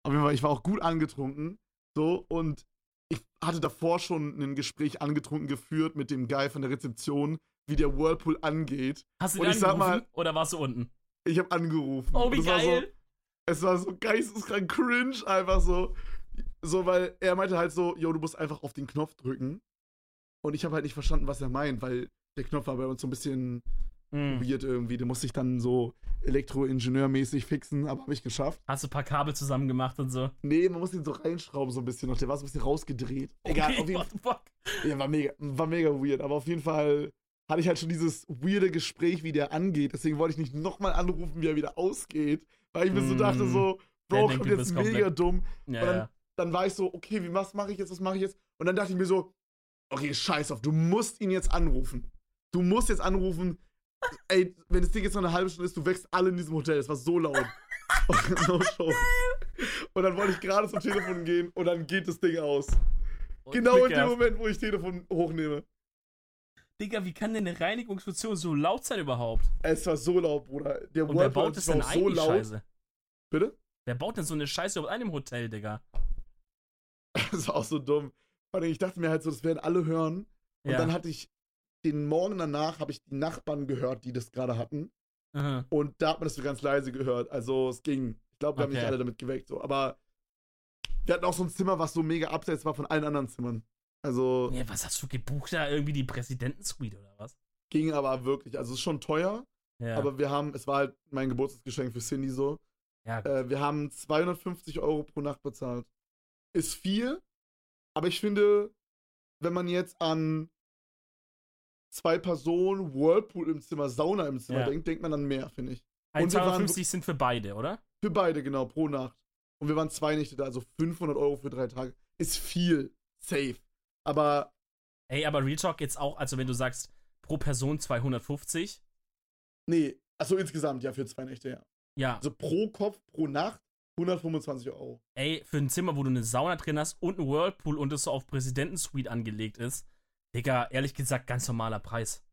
Fall, ich war auch gut angetrunken. So, und ich hatte davor schon ein Gespräch angetrunken geführt mit dem Guy von der Rezeption, wie der Whirlpool angeht. Hast du Und ich sag angerufen mal- oder warst du unten? Ich habe angerufen. Oh, Und wie geil! Es war so geisteskrank cringe, einfach so. So, weil er meinte halt so, yo, du musst einfach auf den Knopf drücken. Und ich habe halt nicht verstanden, was er meint, weil der Knopf war bei uns so ein bisschen Hm. weird irgendwie. Den musste ich dann so elektroingenieurmäßig fixen, aber habe ich geschafft. Hast du ein paar Kabel zusammen gemacht und so? Nee, man muss den so reinschrauben so ein bisschen noch. Der war so ein bisschen rausgedreht. Egal, Okay, auf jeden the fuck? ja, war mega, war mega weird. Aber auf jeden Fall hatte ich halt schon dieses weirde Gespräch, wie der angeht. Deswegen wollte ich nicht nochmal anrufen, wie er wieder ausgeht. Weil ich mir so Mm. dachte so, Bro, kommt jetzt mega komplett- dumm. Ja, Und dann- ja. Dann war ich so, okay, wie, was mache ich jetzt, was mache ich jetzt? Und dann dachte ich mir so, okay, scheiß auf, du musst ihn jetzt anrufen. Du musst jetzt anrufen. Ey, wenn das Ding jetzt noch eine halbe Stunde ist, du wächst alle in diesem Hotel. Es war so laut. no show. Und dann wollte ich gerade zum Telefon gehen und dann geht das Ding aus. Und Genau in dem Moment, wo ich Telefon hochnehme. Digga, wie kann denn eine Reinigungsfunktion so laut sein überhaupt? Es war so laut, Bruder. Der Und wer baut das denn ein, so laut. Scheiße? Bitte? Wer baut denn so eine Scheiße überhaupt ein im Hotel, Digga? Das war auch so dumm. Vor allem, Ich dachte mir halt so, das werden alle hören. Und Ja. dann hatte ich den Morgen danach, habe ich die Nachbarn gehört, die das gerade hatten. Aha. Und da hat man das so ganz leise gehört. Also es ging. Ich glaube, wir haben nicht Okay. alle damit geweckt. So. Aber wir hatten auch so ein Zimmer, was so mega abseits war von allen anderen Zimmern. Also Ja, was hast du gebucht da? Irgendwie die Präsidentensuite oder was? ging aber wirklich. Also es ist schon teuer. Ja. Aber wir haben, es war halt mein Geburtstagsgeschenk für Cindy so. ja, Äh, wir haben 250 Euro pro Nacht bezahlt. Ist viel, aber ich finde, wenn man jetzt an zwei Personen, Whirlpool im Zimmer, Sauna im Zimmer Ja. denkt, denkt man an mehr, finde ich. und wir waren 1,50 sind für beide, oder? Für beide, genau, pro Nacht. Und wir waren zwei Nächte da, also 500 Euro für drei Tage. Ist viel. Safe. Aber Ey, aber Real Talk jetzt auch, also wenn du sagst, pro Person 250, nee, also insgesamt ja für zwei Nächte, ja. ja, Also pro Kopf, pro Nacht 125 Euro. ey, für ein Zimmer, wo du eine Sauna drin hast und ein Whirlpool und es so auf Präsidentensuite angelegt ist, Digga, ehrlich gesagt, ganz normaler Preis.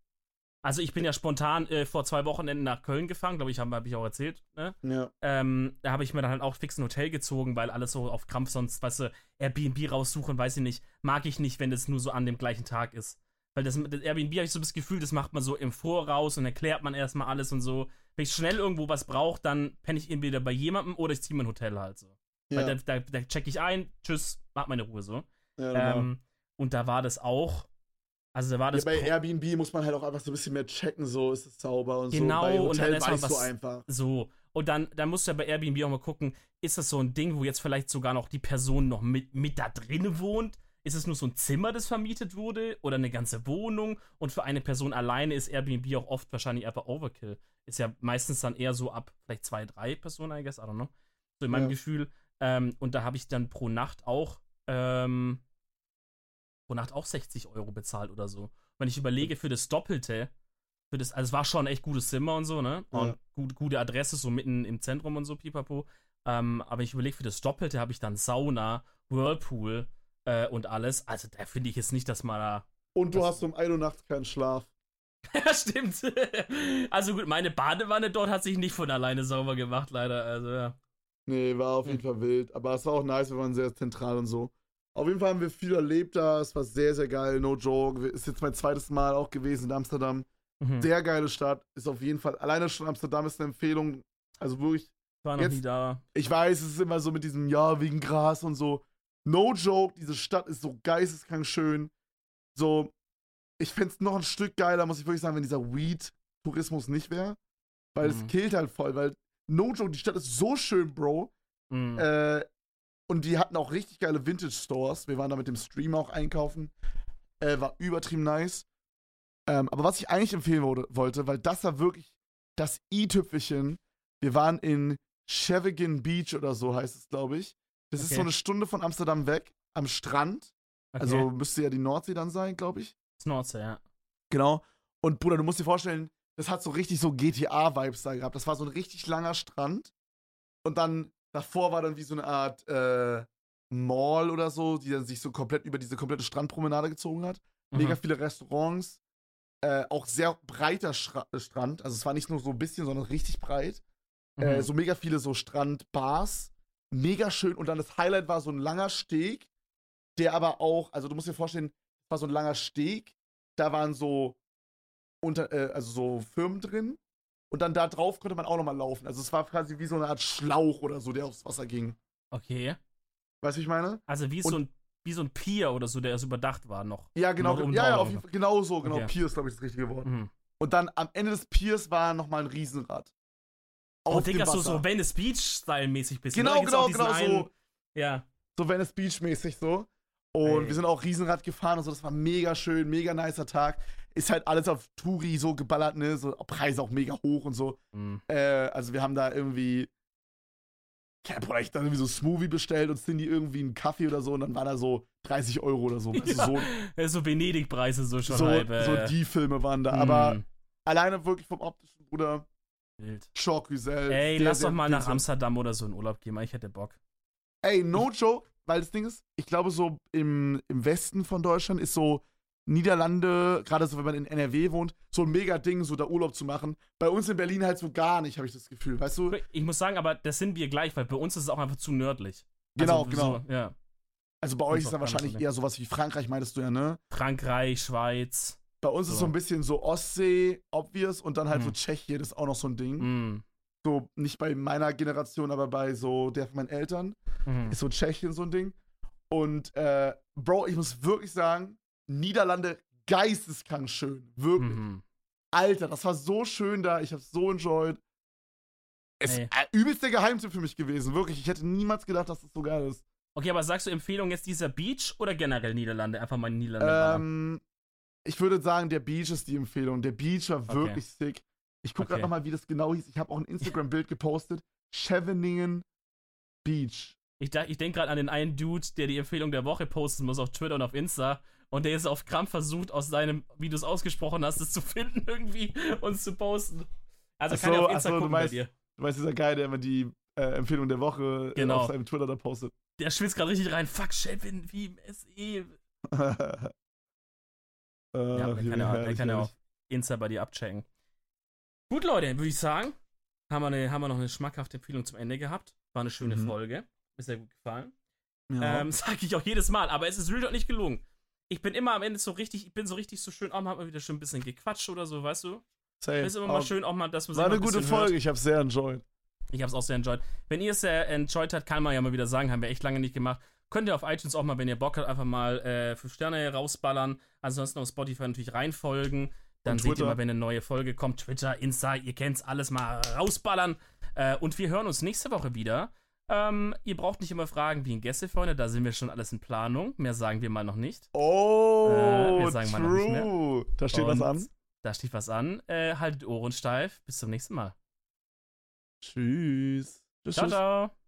Also ich bin ja spontan äh, vor zwei Wochenenden nach Köln gefahren, glaube ich, habe hab ich auch erzählt. Ne? Ja. Ähm, da habe ich mir dann halt auch fix ein Hotel gezogen, weil alles so auf Krampf sonst, weißt du, Airbnb raussuchen, weiß ich nicht, mag ich nicht, wenn das nur so an dem gleichen Tag ist. Weil das, das Airbnb habe ich so das Gefühl, das macht man so im Voraus und erklärt man erstmal alles und so. Wenn ich schnell irgendwo was brauche, dann penne ich entweder bei jemandem oder ich ziehe mein Hotel halt so. Weil da, da, da check ich ein, tschüss, mach meine Ruhe so. ja, genau. Ähm, und da war das auch. Also da war das. ja, bei Pro- Airbnb muss man halt auch einfach so ein bisschen mehr checken, so ist es sauber und Genau, so. Bei und dann mal weißt du was- einfach. So. Und dann, dann musst du ja bei Airbnb auch mal gucken, ist das so ein Ding, wo jetzt vielleicht sogar noch die Person noch mit, mit da drin wohnt? Ist es nur so ein Zimmer, das vermietet wurde? Oder eine ganze Wohnung? Und für eine Person alleine ist Airbnb auch oft wahrscheinlich einfach Overkill. Ist ja meistens dann eher so ab vielleicht zwei, drei Personen, I guess, I don't know. So in meinem Ja. Gefühl. Ähm, und da habe ich dann pro Nacht auch, ähm, pro Nacht auch 60 Euro bezahlt oder so. Wenn ich überlege, für das Doppelte, für das, also es war schon ein echt gutes Zimmer und so, ne? Ja. Und gut, gute Adresse, so mitten im Zentrum und so, pipapo. Ähm, aber ich überlege, für das Doppelte habe ich dann Sauna, Whirlpool äh, und alles. Also da finde ich jetzt nicht, dass man da. Und du hast um 1 Uhr nachts keinen Schlaf. ja, stimmt. also gut, meine Badewanne dort hat sich nicht von alleine sauber gemacht, leider. Also ja. Nee, war auf Hm. jeden Fall wild. Aber es war auch nice, wir waren sehr zentral und so. Auf jeden Fall haben wir viel erlebt da. Es war sehr, sehr geil. No joke. Ist jetzt mein zweites Mal auch gewesen in Amsterdam. Mhm. Sehr geile Stadt. Ist auf jeden Fall. Alleine schon Amsterdam ist eine Empfehlung. Also wirklich. war noch jetzt- nie da. Ich weiß, es ist immer so mit diesem Ja, wegen Gras und so. No joke. Diese Stadt ist so geisteskrank schön. So. Ich fände es noch ein Stück geiler, muss ich wirklich sagen, wenn dieser Weed-Tourismus nicht wäre. Weil es Mhm. killt halt voll. Weil, no joke, die Stadt ist so schön, Bro. Mhm. Äh, und die hatten auch richtig geile Vintage-Stores. Wir waren da mit dem Stream auch einkaufen. Äh, war übertrieben nice. Ähm, aber was ich eigentlich empfehlen wurde, wollte, weil das war wirklich das i-Tüpfelchen. Wir waren in Chevegan Beach oder so heißt es, glaube ich. Das ist Okay. so eine Stunde von Amsterdam weg, am Strand. okay. Also müsste ja die Nordsee dann sein, glaube ich. Schnauze, ja. Genau. Und Bruder, du musst dir vorstellen, das hat so richtig so GTA-Vibes da gehabt. Das war so ein richtig langer Strand. Und dann davor war dann wie so eine Art äh, Mall oder so, die dann sich so komplett über diese komplette Strandpromenade gezogen hat. Mega Mhm. viele Restaurants. Äh, auch sehr breiter Schra äh, Strand. Also es war nicht nur so ein bisschen, sondern richtig breit. Äh, Mhm. so mega viele so Strandbars. Mega schön. Und dann das Highlight war so ein langer Steg, der aber auch, also du musst dir vorstellen, es war so ein langer Steg. Da waren so unter, äh, also so Firmen drin. Und dann da drauf konnte man auch nochmal laufen. Also es war quasi wie so eine Art Schlauch oder so, der aufs Wasser ging. Okay. Weißt du, wie ich meine? Also wie Und- so ein wie so ein Pier oder so, der erst überdacht war noch. Ja, genau. Noch Ja, ja, auf jeden Fall. Genau so, genau. Okay. Pier ist, glaube ich, das richtige Wort. Mhm. Und dann am Ende des Piers war nochmal ein Riesenrad. Oh, Auf dem Digga, so, so Venice Beach-Style-mäßig bisschen. Genau, genau, genau einen- Ja. so Venice Beach-mäßig so. Und Ey. wir sind auch Riesenrad gefahren und so. Das war mega schön, mega nicer Tag. Ist halt alles auf Touri so geballert, ne? So Preise auch mega hoch und so. Mhm. Äh, also wir haben da irgendwie. Ja, Bruder, ich dann irgendwie so Smoothie bestellt und Cindy irgendwie einen Kaffee oder so und dann war da so 30 Euro oder so. Du, Ja, so, so Venedig-Preise so schon so, halb. Äh, so die Filme waren da. Aber mhm. alleine wirklich vom optischen Bruder, Wild. Schock. Ey, sehr, lass sehr doch mal nach. Amsterdam oder so in Urlaub gehen, ich hätte Bock. Ey, no joke, weil das Ding ist, ich glaube, so im, im Westen von Deutschland ist so Niederlande, gerade so, wenn man in NRW wohnt, so ein mega Ding, so da Urlaub zu machen. Bei uns in Berlin halt so gar nicht, habe ich das Gefühl. Weißt du? Ich muss sagen, aber das sind wir gleich, weil bei uns ist es auch einfach zu nördlich. Genau, also, genau. So, ja. Also bei euch ist auch dann wahrscheinlich so eher sowas wie Frankreich, meintest du ja, ne? Frankreich, Schweiz. Bei uns ist So. so ein bisschen so Ostsee, obvious, und dann halt so Mhm. Tschechien, das ist auch noch so ein Ding. Mhm. So, nicht bei meiner Generation, aber bei so der von meinen Eltern. Mhm. ist so Tschechien so ein Ding. Und, äh, Bro, ich muss wirklich sagen, Niederlande geisteskrank schön. Wirklich. Mhm. Alter, das war so schön da. Ich hab's so enjoyed. Es ist äh, übelst der Geheimtipp für mich gewesen. Wirklich. Ich hätte niemals gedacht, dass das so geil ist. Okay, aber sagst du Empfehlung jetzt dieser Beach oder generell Niederlande? Einfach mal Niederlande. Ähm, ich würde sagen, der Beach ist die Empfehlung. Der Beach war Okay. wirklich sick. Ich guck grad Okay. noch mal, wie das genau hieß. Ich habe auch ein Instagram-Bild gepostet. Scheveningen Beach. Ich, ich denke gerade an den einen Dude, der die Empfehlung der Woche posten muss auf Twitter und auf Insta. Und der ist auf Krampf versucht, aus seinem, wie du es ausgesprochen hast, es zu finden irgendwie und zu posten. Also Ach kann er so, auf Insta so, du gucken bei meinst- dir. Du weißt, dieser Guy, der immer die äh, Empfehlung der Woche äh, Genau. auf seinem Twitter da postet. Der schwitzt gerade richtig rein. Fuck, Chevin, wie im SE. Ja, der kann ja, der kann ja auch. Insta bei dir abchecken. Gut, Leute, würde ich sagen, haben wir, eine, haben wir noch eine schmackhafte Empfehlung zum Ende gehabt. War eine schöne Mhm. Folge. Ist sehr gut gefallen. Ja. Ähm, sag ich auch jedes Mal, aber es ist Real Talk nicht gelungen. Ich bin immer am Ende so richtig, ich bin so richtig so schön, auch mal wieder schön ein bisschen gequatscht oder so, weißt du? Safe. Ist immer mal schön, auch mal, dass man War eine ein gute Folge, Hört. ich hab's sehr enjoyed. Ich hab's auch sehr enjoyed. Wenn ihr es sehr enjoyed habt, kann man ja mal wieder sagen, haben wir echt lange nicht gemacht. Könnt ihr auf iTunes auch mal, wenn ihr Bock habt, einfach mal äh, 5 Sterne rausballern. Ansonsten auf Spotify natürlich reinfolgen. Dann seht ihr mal, wenn eine neue Folge kommt. Twitter, Insta, ihr kennt's, alles mal rausballern. Äh, und wir hören uns nächste Woche wieder. Ähm, ihr braucht nicht immer fragen wie ein Gästefreunde, da sind wir schon alles in Planung. Mehr sagen wir mal noch nicht. Oh, Äh, wir sagen mal noch nicht mehr. true. Da steht was Und an. Da steht was an. Äh, haltet Ohren steif. Bis zum nächsten Mal. Tschüss. Tschüss. Ciao, tschüss. ciao.